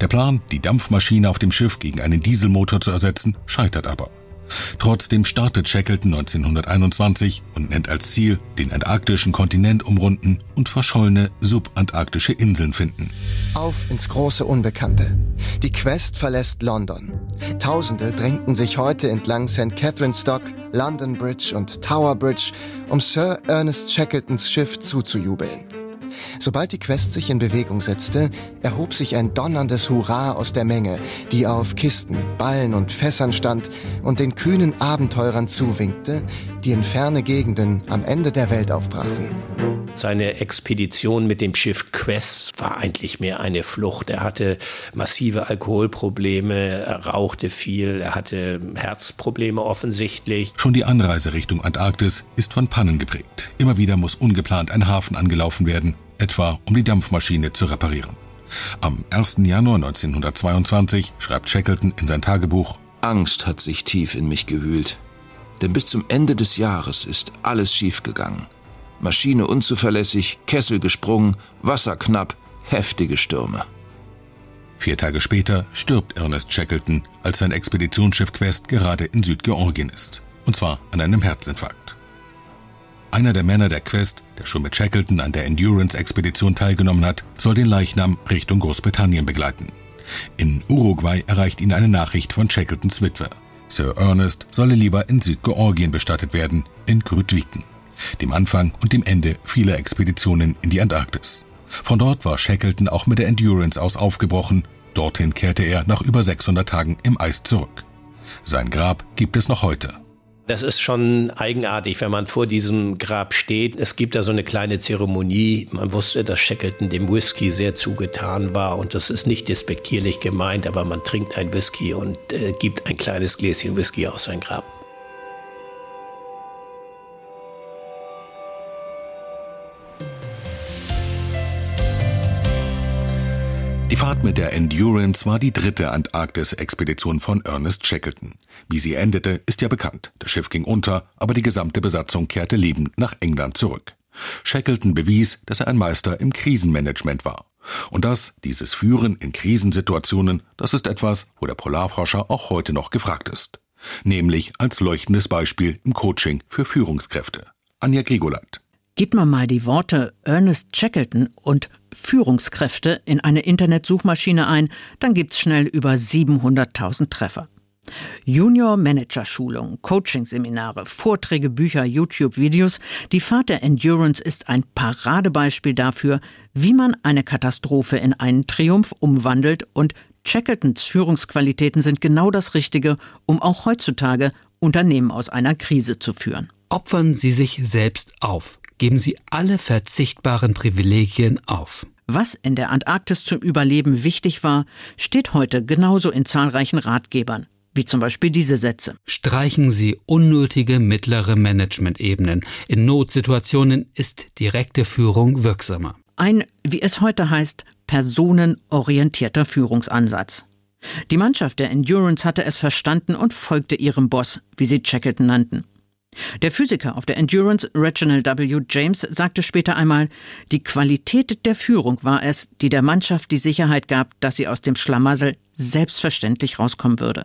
[SPEAKER 2] Der Plan, die Dampfmaschine auf dem Schiff gegen einen Dieselmotor zu ersetzen, scheitert aber. Trotzdem startet Shackleton 1921 und nennt als Ziel den antarktischen Kontinent umrunden und verschollene subantarktische Inseln finden.
[SPEAKER 19] Auf ins große Unbekannte. Die Quest verlässt London. Tausende drängten sich heute entlang St. Catherine's Dock, London Bridge und Tower Bridge, um Sir Ernest Shackletons Schiff zuzujubeln. Sobald die Quest sich in Bewegung setzte, erhob sich ein donnerndes Hurra aus der Menge, die auf Kisten, Ballen und Fässern stand und den kühnen Abenteurern zuwinkte, die in ferne Gegenden am Ende der Welt aufbrachen.
[SPEAKER 17] Seine Expedition mit dem Schiff Quest war eigentlich mehr eine Flucht. Er hatte massive Alkoholprobleme, er rauchte viel, er hatte Herzprobleme offensichtlich.
[SPEAKER 2] Schon die Anreise Richtung Antarktis ist von Pannen geprägt. Immer wieder muss ungeplant ein Hafen angelaufen werden, etwa um die Dampfmaschine zu reparieren. Am 1. Januar 1922 schreibt Shackleton in sein Tagebuch
[SPEAKER 20] Angst hat sich tief in mich gewühlt. Denn bis zum Ende des Jahres ist alles schiefgegangen. Maschine unzuverlässig, Kessel gesprungen, Wasser knapp, heftige Stürme.
[SPEAKER 2] Vier Tage später stirbt Ernest Shackleton, als sein Expeditionsschiff Quest gerade in Südgeorgien ist. Und zwar an einem Herzinfarkt. Einer der Männer der Quest, der schon mit Shackleton an der Endurance-Expedition teilgenommen hat, soll den Leichnam Richtung Großbritannien begleiten. In Uruguay erreicht ihn eine Nachricht von Shackletons Witwe. Sir Ernest solle lieber in Südgeorgien bestattet werden, in Grütviken, dem Anfang und dem Ende vieler Expeditionen in die Antarktis. Von dort war Shackleton auch mit der Endurance aus aufgebrochen, dorthin kehrte er nach über 600 Tagen im Eis zurück. Sein Grab gibt es noch heute.
[SPEAKER 17] Das ist schon eigenartig, wenn man vor diesem Grab steht. Es gibt da so eine kleine Zeremonie. Man wusste, dass Shackleton dem Whisky sehr zugetan war und das ist nicht despektierlich gemeint, aber man trinkt ein Whisky und äh, gibt ein kleines Gläschen Whisky aus sein Grab.
[SPEAKER 2] Die Fahrt mit der Endurance war die dritte Antarktis-Expedition von Ernest Shackleton. Wie sie endete, ist ja bekannt. Das Schiff ging unter, aber die gesamte Besatzung kehrte lebend nach England zurück. Shackleton bewies, dass er ein Meister im Krisenmanagement war. Und das, dieses Führen in Krisensituationen, das ist etwas, wo der Polarforscher auch heute noch gefragt ist. Nämlich als leuchtendes Beispiel im Coaching für Führungskräfte. Anja Grigoleit.
[SPEAKER 18] Gibt man mal die Worte Ernest Shackleton und Führungskräfte in eine Internetsuchmaschine ein, dann gibt's schnell über 700.000 Treffer. Junior Manager Schulung, Coaching-Seminare, Vorträge, Bücher, YouTube-Videos. Die Fahrt der Endurance ist ein Paradebeispiel dafür, wie man eine Katastrophe in einen Triumph umwandelt und Shackletons Führungsqualitäten sind genau das Richtige, um auch heutzutage Unternehmen aus einer Krise zu führen.
[SPEAKER 21] Opfern Sie sich selbst auf geben sie alle verzichtbaren Privilegien auf.
[SPEAKER 18] Was in der Antarktis zum Überleben wichtig war, steht heute genauso in zahlreichen Ratgebern, wie zum Beispiel diese Sätze.
[SPEAKER 21] Streichen Sie unnötige mittlere Managementebenen. In Notsituationen ist direkte Führung wirksamer.
[SPEAKER 18] Ein, wie es heute heißt, personenorientierter Führungsansatz. Die Mannschaft der Endurance hatte es verstanden und folgte ihrem Boss, wie sie Shackleton nannten. Der Physiker auf der Endurance, Reginald W. James, sagte später einmal, die Qualität der Führung war es, die der Mannschaft die Sicherheit gab, dass sie aus dem Schlamassel selbstverständlich rauskommen würde.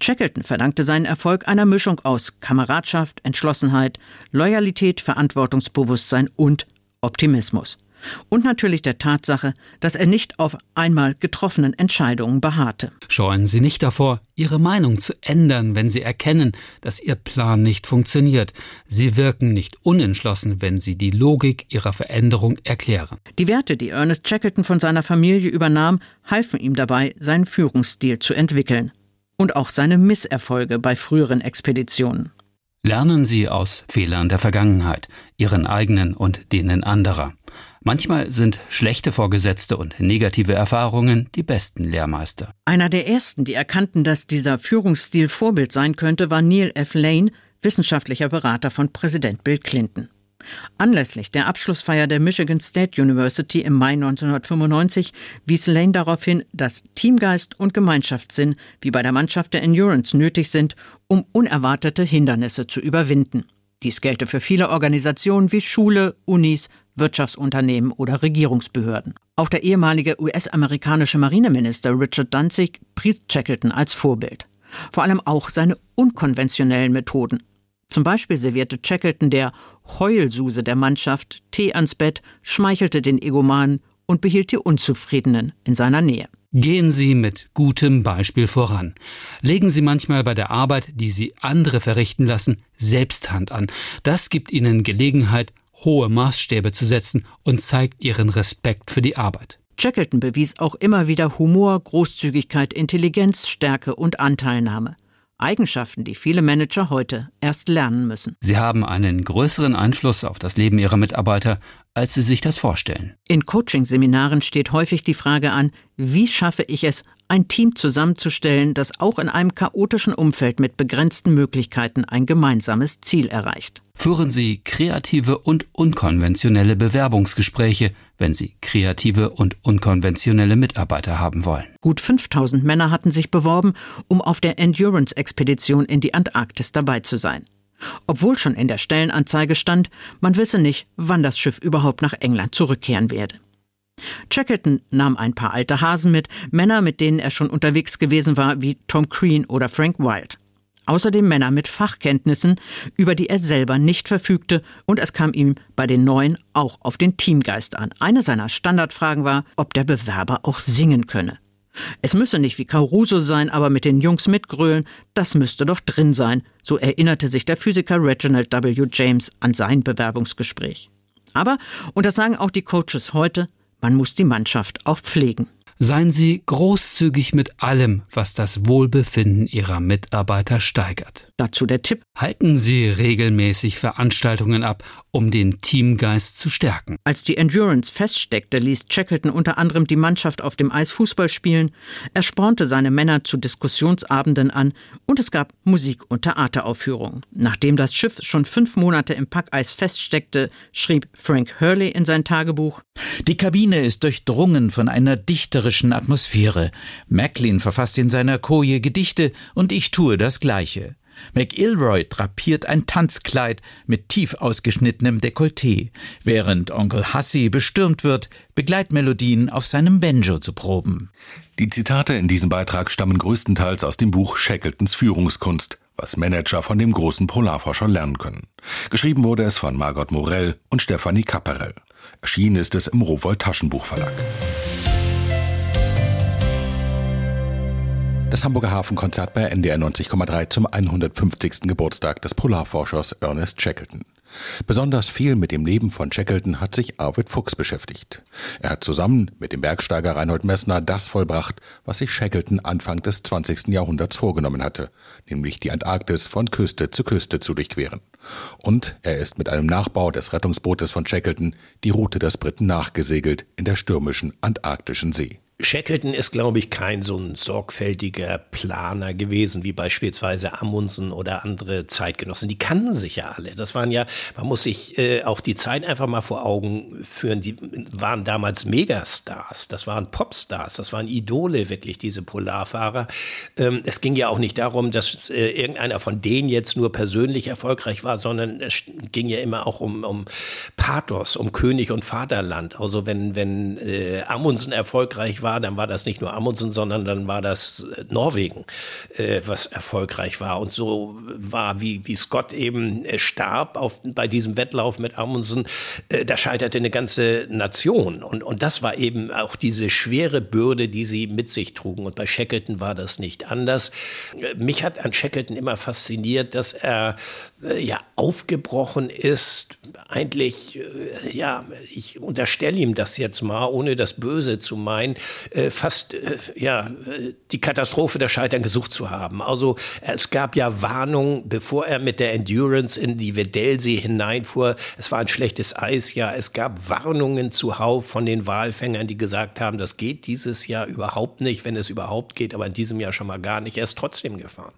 [SPEAKER 18] Shackleton verdankte seinen Erfolg einer Mischung aus Kameradschaft, Entschlossenheit, Loyalität, Verantwortungsbewusstsein und Optimismus. Und natürlich der Tatsache, dass er nicht auf einmal getroffenen Entscheidungen beharrte.
[SPEAKER 21] Scheuen Sie nicht davor, Ihre Meinung zu ändern, wenn Sie erkennen, dass Ihr Plan nicht funktioniert. Sie wirken nicht unentschlossen, wenn Sie die Logik Ihrer Veränderung erklären.
[SPEAKER 18] Die Werte, die Ernest Shackleton von seiner Familie übernahm, halfen ihm dabei, seinen Führungsstil zu entwickeln. Und auch seine Misserfolge bei früheren Expeditionen.
[SPEAKER 21] Lernen Sie aus Fehlern der Vergangenheit, Ihren eigenen und denen anderer. Manchmal sind schlechte Vorgesetzte und negative Erfahrungen die besten Lehrmeister.
[SPEAKER 18] Einer der ersten, die erkannten, dass dieser Führungsstil Vorbild sein könnte, war Neil F. Lane, wissenschaftlicher Berater von Präsident Bill Clinton. Anlässlich der Abschlussfeier der Michigan State University im Mai 1995 wies Lane darauf hin, dass Teamgeist und Gemeinschaftssinn wie bei der Mannschaft der Endurance nötig sind, um unerwartete Hindernisse zu überwinden. Dies gelte für viele Organisationen wie Schule, Unis, Wirtschaftsunternehmen oder Regierungsbehörden. Auch der ehemalige US-amerikanische Marineminister Richard Danzig pries Shackleton als Vorbild. Vor allem auch seine unkonventionellen Methoden, zum Beispiel servierte Shackleton der Heulsuse der Mannschaft Tee ans Bett, schmeichelte den Egomanen und behielt die Unzufriedenen in seiner Nähe.
[SPEAKER 21] Gehen Sie mit gutem Beispiel voran. Legen Sie manchmal bei der Arbeit, die Sie andere verrichten lassen, selbst Hand an. Das gibt Ihnen Gelegenheit, hohe Maßstäbe zu setzen und zeigt Ihren Respekt für die Arbeit.
[SPEAKER 18] Shackleton bewies auch immer wieder Humor, Großzügigkeit, Intelligenz, Stärke und Anteilnahme. Eigenschaften, die viele Manager heute erst lernen müssen.
[SPEAKER 21] Sie haben einen größeren Einfluss auf das Leben ihrer Mitarbeiter, als sie sich das vorstellen.
[SPEAKER 18] In Coaching-Seminaren steht häufig die Frage an, wie schaffe ich es, ein Team zusammenzustellen, das auch in einem chaotischen Umfeld mit begrenzten Möglichkeiten ein gemeinsames Ziel erreicht.
[SPEAKER 21] Führen Sie kreative und unkonventionelle Bewerbungsgespräche, wenn Sie kreative und unkonventionelle Mitarbeiter haben wollen.
[SPEAKER 18] Gut 5000 Männer hatten sich beworben, um auf der Endurance-Expedition in die Antarktis dabei zu sein. Obwohl schon in der Stellenanzeige stand, man wisse nicht, wann das Schiff überhaupt nach England zurückkehren werde. Shackleton nahm ein paar alte Hasen mit, Männer, mit denen er schon unterwegs gewesen war, wie Tom Crean oder Frank Wild. Außerdem Männer mit Fachkenntnissen, über die er selber nicht verfügte, und es kam ihm bei den Neuen auch auf den Teamgeist an. Eine seiner Standardfragen war, ob der Bewerber auch singen könne. Es müsse nicht wie Caruso sein, aber mit den Jungs mitgrölen, das müsste doch drin sein, so erinnerte sich der Physiker Reginald W. James an sein Bewerbungsgespräch. Aber, und das sagen auch die Coaches heute, man muss die Mannschaft auch pflegen.
[SPEAKER 21] Seien Sie großzügig mit allem, was das Wohlbefinden Ihrer Mitarbeiter steigert.
[SPEAKER 18] Dazu der Tipp.
[SPEAKER 21] Halten Sie regelmäßig Veranstaltungen ab, um den Teamgeist zu stärken.
[SPEAKER 18] Als die Endurance feststeckte, ließ Shackleton unter anderem die Mannschaft auf dem Eis Fußball spielen. Er spornte seine Männer zu Diskussionsabenden an und es gab Musik- und Theateraufführungen. Nachdem das Schiff schon fünf Monate im Packeis feststeckte, schrieb Frank Hurley in sein Tagebuch:
[SPEAKER 22] Die Kabine ist durchdrungen von einer dichterischen Atmosphäre. Macklin verfasst in seiner Koje Gedichte und ich tue das Gleiche. McIlroy drapiert ein Tanzkleid mit tief ausgeschnittenem Dekolleté, während Onkel Hussey bestürmt wird, Begleitmelodien auf seinem Banjo zu proben.
[SPEAKER 2] Die Zitate in diesem Beitrag stammen größtenteils aus dem Buch Shackletons Führungskunst, was Manager von dem großen Polarforscher lernen können. Geschrieben wurde es von Margot Morell und Stefanie Kapperell. Erschienen ist es im Rowold Taschenbuchverlag. Das Hamburger Hafenkonzert bei NDR 90,3 zum 150. Geburtstag des Polarforschers Ernest Shackleton. Besonders viel mit dem Leben von Shackleton hat sich Arvid Fuchs beschäftigt. Er hat zusammen mit dem Bergsteiger Reinhold Messner das vollbracht, was sich Shackleton Anfang des 20. Jahrhunderts vorgenommen hatte, nämlich die Antarktis von Küste zu Küste zu durchqueren. Und er ist mit einem Nachbau des Rettungsbootes von Shackleton die Route des Briten nachgesegelt in der stürmischen Antarktischen See.
[SPEAKER 17] Shackleton ist, glaube ich, kein so ein sorgfältiger Planer gewesen, wie beispielsweise Amundsen oder andere Zeitgenossen. Die kannten sich ja alle. Das waren ja, man muss sich äh, auch die Zeit einfach mal vor Augen führen. Die waren damals Megastars. Das waren Popstars. Das waren Idole, wirklich, diese Polarfahrer. Ähm, es ging ja auch nicht darum, dass äh, irgendeiner von denen jetzt nur persönlich erfolgreich war, sondern es ging ja immer auch um, um Pathos, um König und Vaterland. Also wenn, wenn äh, Amundsen erfolgreich war, war, dann war das nicht nur Amundsen, sondern dann war das äh, Norwegen, äh, was erfolgreich war. Und so war, wie, wie Scott eben äh, starb auf, bei diesem Wettlauf mit Amundsen, äh, da scheiterte eine ganze Nation. Und, und das war eben auch diese schwere Bürde, die sie mit sich trugen. Und bei Shackleton war das nicht anders. Äh, mich hat an Shackleton immer fasziniert, dass er ja aufgebrochen ist, eigentlich, äh, ja, ich unterstelle ihm das jetzt mal, ohne das Böse zu meinen, äh, fast, äh, ja, die Katastrophe der Scheitern gesucht zu haben. Also es gab ja Warnungen, bevor er mit der Endurance in die Wedellsee hineinfuhr. Es war ein schlechtes Eis, ja. Es gab Warnungen zuhauf von den Walfängern, die gesagt haben, das geht dieses Jahr überhaupt nicht, wenn es überhaupt geht, aber in diesem Jahr schon mal gar nicht. Er ist trotzdem gefahren.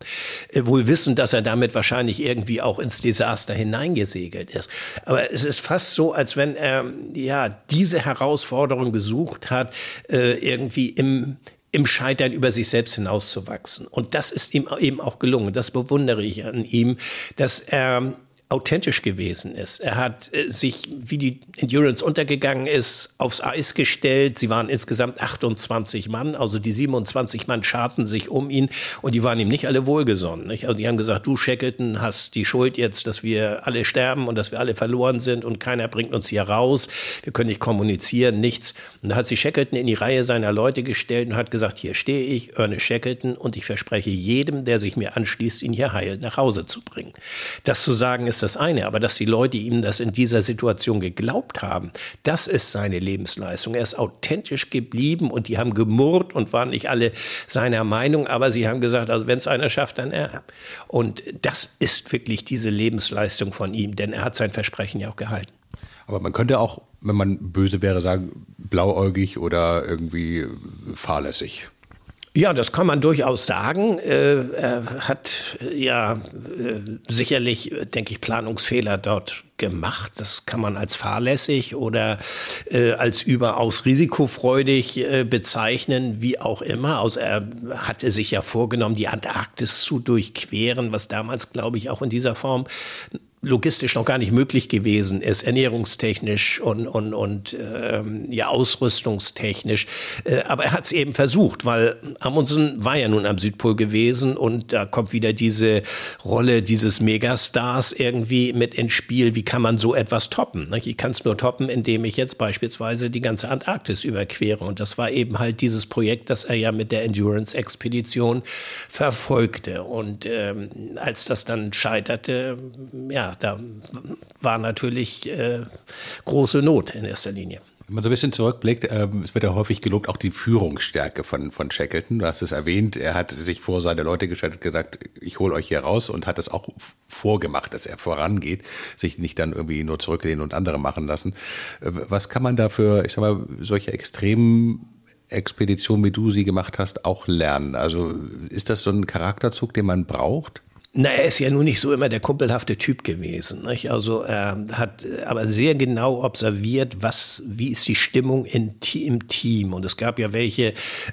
[SPEAKER 17] Wohl wissen, dass er damit wahrscheinlich irgendwie auch ins Desaster hineingesegelt ist. Aber es ist fast so, als wenn er ja diese Herausforderung gesucht hat, äh, irgendwie im im Scheitern über sich selbst hinauszuwachsen. Und das ist ihm eben auch gelungen. Das bewundere ich an ihm, dass er authentisch gewesen ist. Er hat äh, sich, wie die Endurance untergegangen ist, aufs Eis gestellt. Sie waren insgesamt 28 Mann, also die 27 Mann scharten sich um ihn und die waren ihm nicht alle wohlgesonnen. Nicht? Also die haben gesagt, du Shackleton hast die Schuld jetzt, dass wir alle sterben und dass wir alle verloren sind und keiner bringt uns hier raus. Wir können nicht kommunizieren, nichts. Und da hat sich Shackleton in die Reihe seiner Leute gestellt und hat gesagt, hier stehe ich, Ernest Shackleton und ich verspreche jedem, der sich mir anschließt, ihn hier heil nach Hause zu bringen. Das zu sagen ist das eine, aber dass die Leute ihm das in dieser Situation geglaubt haben, das ist seine Lebensleistung. Er ist authentisch geblieben und die haben gemurrt und waren nicht alle seiner Meinung, aber sie haben gesagt, also wenn es einer schafft, dann er. Und das ist wirklich diese Lebensleistung von ihm, denn er hat sein Versprechen ja auch gehalten.
[SPEAKER 2] Aber man könnte auch, wenn man böse wäre, sagen, blauäugig oder irgendwie fahrlässig.
[SPEAKER 17] Ja, das kann man durchaus sagen. Äh, er hat äh, ja äh, sicherlich, denke ich, Planungsfehler dort gemacht. Das kann man als fahrlässig oder als überaus risikofreudig bezeichnen, wie auch immer. Also er hatte sich ja vorgenommen, die Antarktis zu durchqueren, was damals, glaube ich, auch in dieser Form logistisch noch gar nicht möglich gewesen ist, ernährungstechnisch und, und, und ähm, ja, ausrüstungstechnisch. Äh, aber er hat es eben versucht, weil Amundsen war ja nun am Südpol gewesen und da kommt wieder diese Rolle dieses Megastars irgendwie mit ins Spiel. Wie kann man so etwas toppen? Ich kann es nur toppen, indem ich jetzt beispielsweise die ganze Antarktis überquere. Und das war eben halt dieses Projekt, das er ja mit der Endurance-Expedition verfolgte. Und ähm, als das dann scheiterte, ja, da war natürlich äh, große Not in erster Linie.
[SPEAKER 2] Wenn man so ein bisschen zurückblickt, ähm, es wird ja häufig gelobt, auch die Führungsstärke von, von Shackleton. Du hast es erwähnt, er hat sich vor seine Leute gestellt und gesagt, ich hole euch hier raus und hat es auch vorgemacht, dass er vorangeht, sich nicht dann irgendwie nur zurücklehnen und andere machen lassen. Äh, was kann man dafür, ich sag mal, solche extremen Expeditionen, wie du sie gemacht hast, auch lernen? Also ist das so ein Charakterzug, den man braucht?
[SPEAKER 17] Na, er ist ja nun nicht so immer der kumpelhafte Typ gewesen. Nicht? Also er hat aber sehr genau observiert, was, wie ist die Stimmung in, im Team. Und es gab ja welche,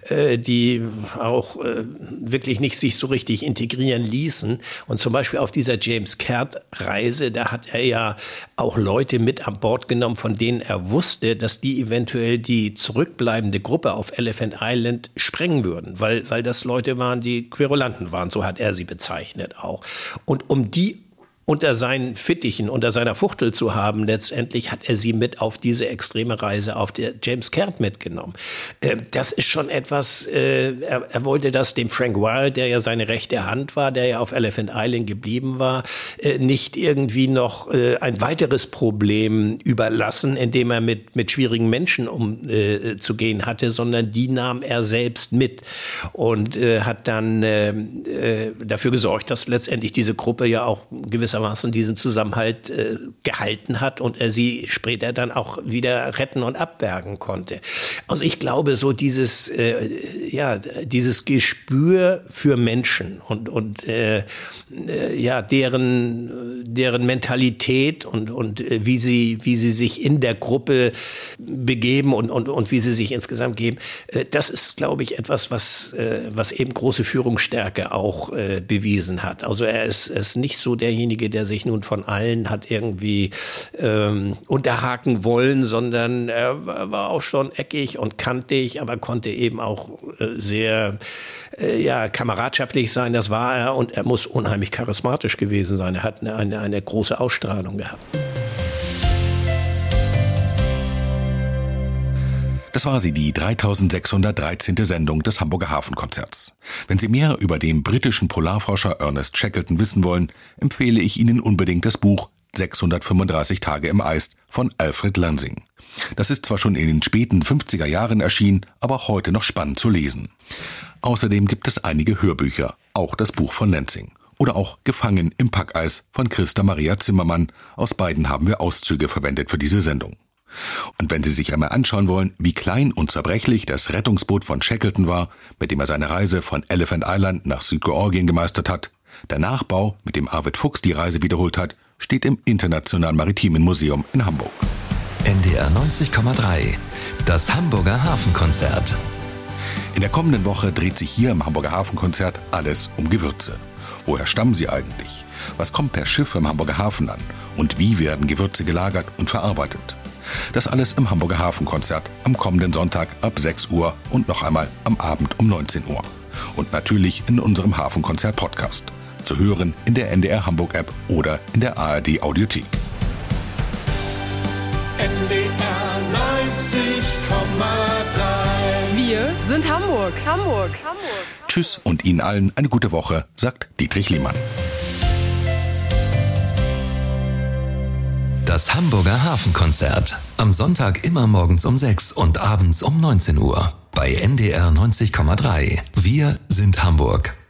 [SPEAKER 17] äh, die auch äh, wirklich nicht sich so richtig integrieren ließen. Und zum Beispiel auf dieser James Caird-Reise, da hat er ja auch Leute mit an Bord genommen, von denen er wusste, dass die eventuell die zurückbleibende Gruppe auf Elephant Island sprengen würden, weil, weil das Leute waren, die Querulanten waren. So hat er sie bezeichnet auch auch. Und um die unter seinen Fittichen, unter seiner Fuchtel zu haben, letztendlich hat er sie mit auf diese extreme Reise auf der James Caird mitgenommen. Ähm, das ist schon etwas, äh, er, wollte das dem Frank Wild, der ja seine rechte Hand war, der ja auf Elephant Island geblieben war, äh, nicht irgendwie noch äh, ein weiteres Problem überlassen, indem er mit, mit schwierigen Menschen umzugehen hatte, sondern die nahm er selbst mit und hat dann ähm, dafür gesorgt, dass letztendlich diese Gruppe ja auch gewisser gewissermaßen diesen Zusammenhalt äh, gehalten hat und er sie später dann auch wieder retten und abbergen konnte. Also ich glaube, so dieses, äh, ja, dieses Gespür für Menschen und, und äh, äh ja, deren, deren Mentalität und, und äh, wie, sie, wie sie sich in der Gruppe begeben und, und, und wie sie sich insgesamt geben, äh, das ist, glaube ich, etwas, was, was eben große Führungsstärke auch bewiesen hat. Also er ist, ist nicht so derjenige, Einzige, der sich nun von allen hat irgendwie ähm, unterhaken wollen, sondern er war auch schon eckig und kantig, aber konnte eben auch äh, sehr äh, ja, kameradschaftlich sein. Das war er und er muss unheimlich charismatisch gewesen sein. Er hat eine, eine, eine große Ausstrahlung gehabt.
[SPEAKER 2] Das war sie, die 3613. Sendung des Hamburger Hafenkonzerts. Wenn Sie mehr über den britischen Polarforscher Ernest Shackleton wissen wollen, empfehle ich Ihnen unbedingt das Buch 635 Tage im Eis von Alfred Lansing. Das ist zwar schon in den späten 50er Jahren erschienen, aber heute noch spannend zu lesen. Außerdem gibt es einige Hörbücher, auch das Buch von Lansing. Oder auch Gefangen im Packeis von Christa Maria Zimmermann. Aus beiden haben wir Auszüge verwendet für diese Sendung. Und wenn Sie sich einmal anschauen wollen, wie klein und zerbrechlich das Rettungsboot von Shackleton war, mit dem er seine Reise von Elephant Island nach Südgeorgien gemeistert hat, der Nachbau, mit dem Arvid Fuchs die Reise wiederholt hat, steht im Internationalen Maritimen Museum in Hamburg.
[SPEAKER 1] NDR 90,3 Das Hamburger Hafenkonzert.
[SPEAKER 2] In der kommenden Woche dreht sich hier im Hamburger Hafenkonzert alles um Gewürze. Woher stammen sie eigentlich? Was kommt per Schiff im Hamburger Hafen an? Und wie werden Gewürze gelagert und verarbeitet? Das alles im Hamburger Hafenkonzert am kommenden Sonntag ab 6 Uhr und noch einmal am Abend um 19 Uhr. Und natürlich in unserem Hafenkonzert-Podcast. Zu hören in der NDR Hamburg App oder in der ARD Audiothek.
[SPEAKER 23] NDR 90,3
[SPEAKER 24] Wir sind Hamburg. Hamburg. Hamburg.
[SPEAKER 2] Tschüss und Ihnen allen eine gute Woche, sagt Dietrich Lehmann.
[SPEAKER 1] Das Hamburger Hafenkonzert. Am Sonntag immer morgens um 6 und abends um 19 Uhr. Bei NDR 90,3. Wir sind Hamburg.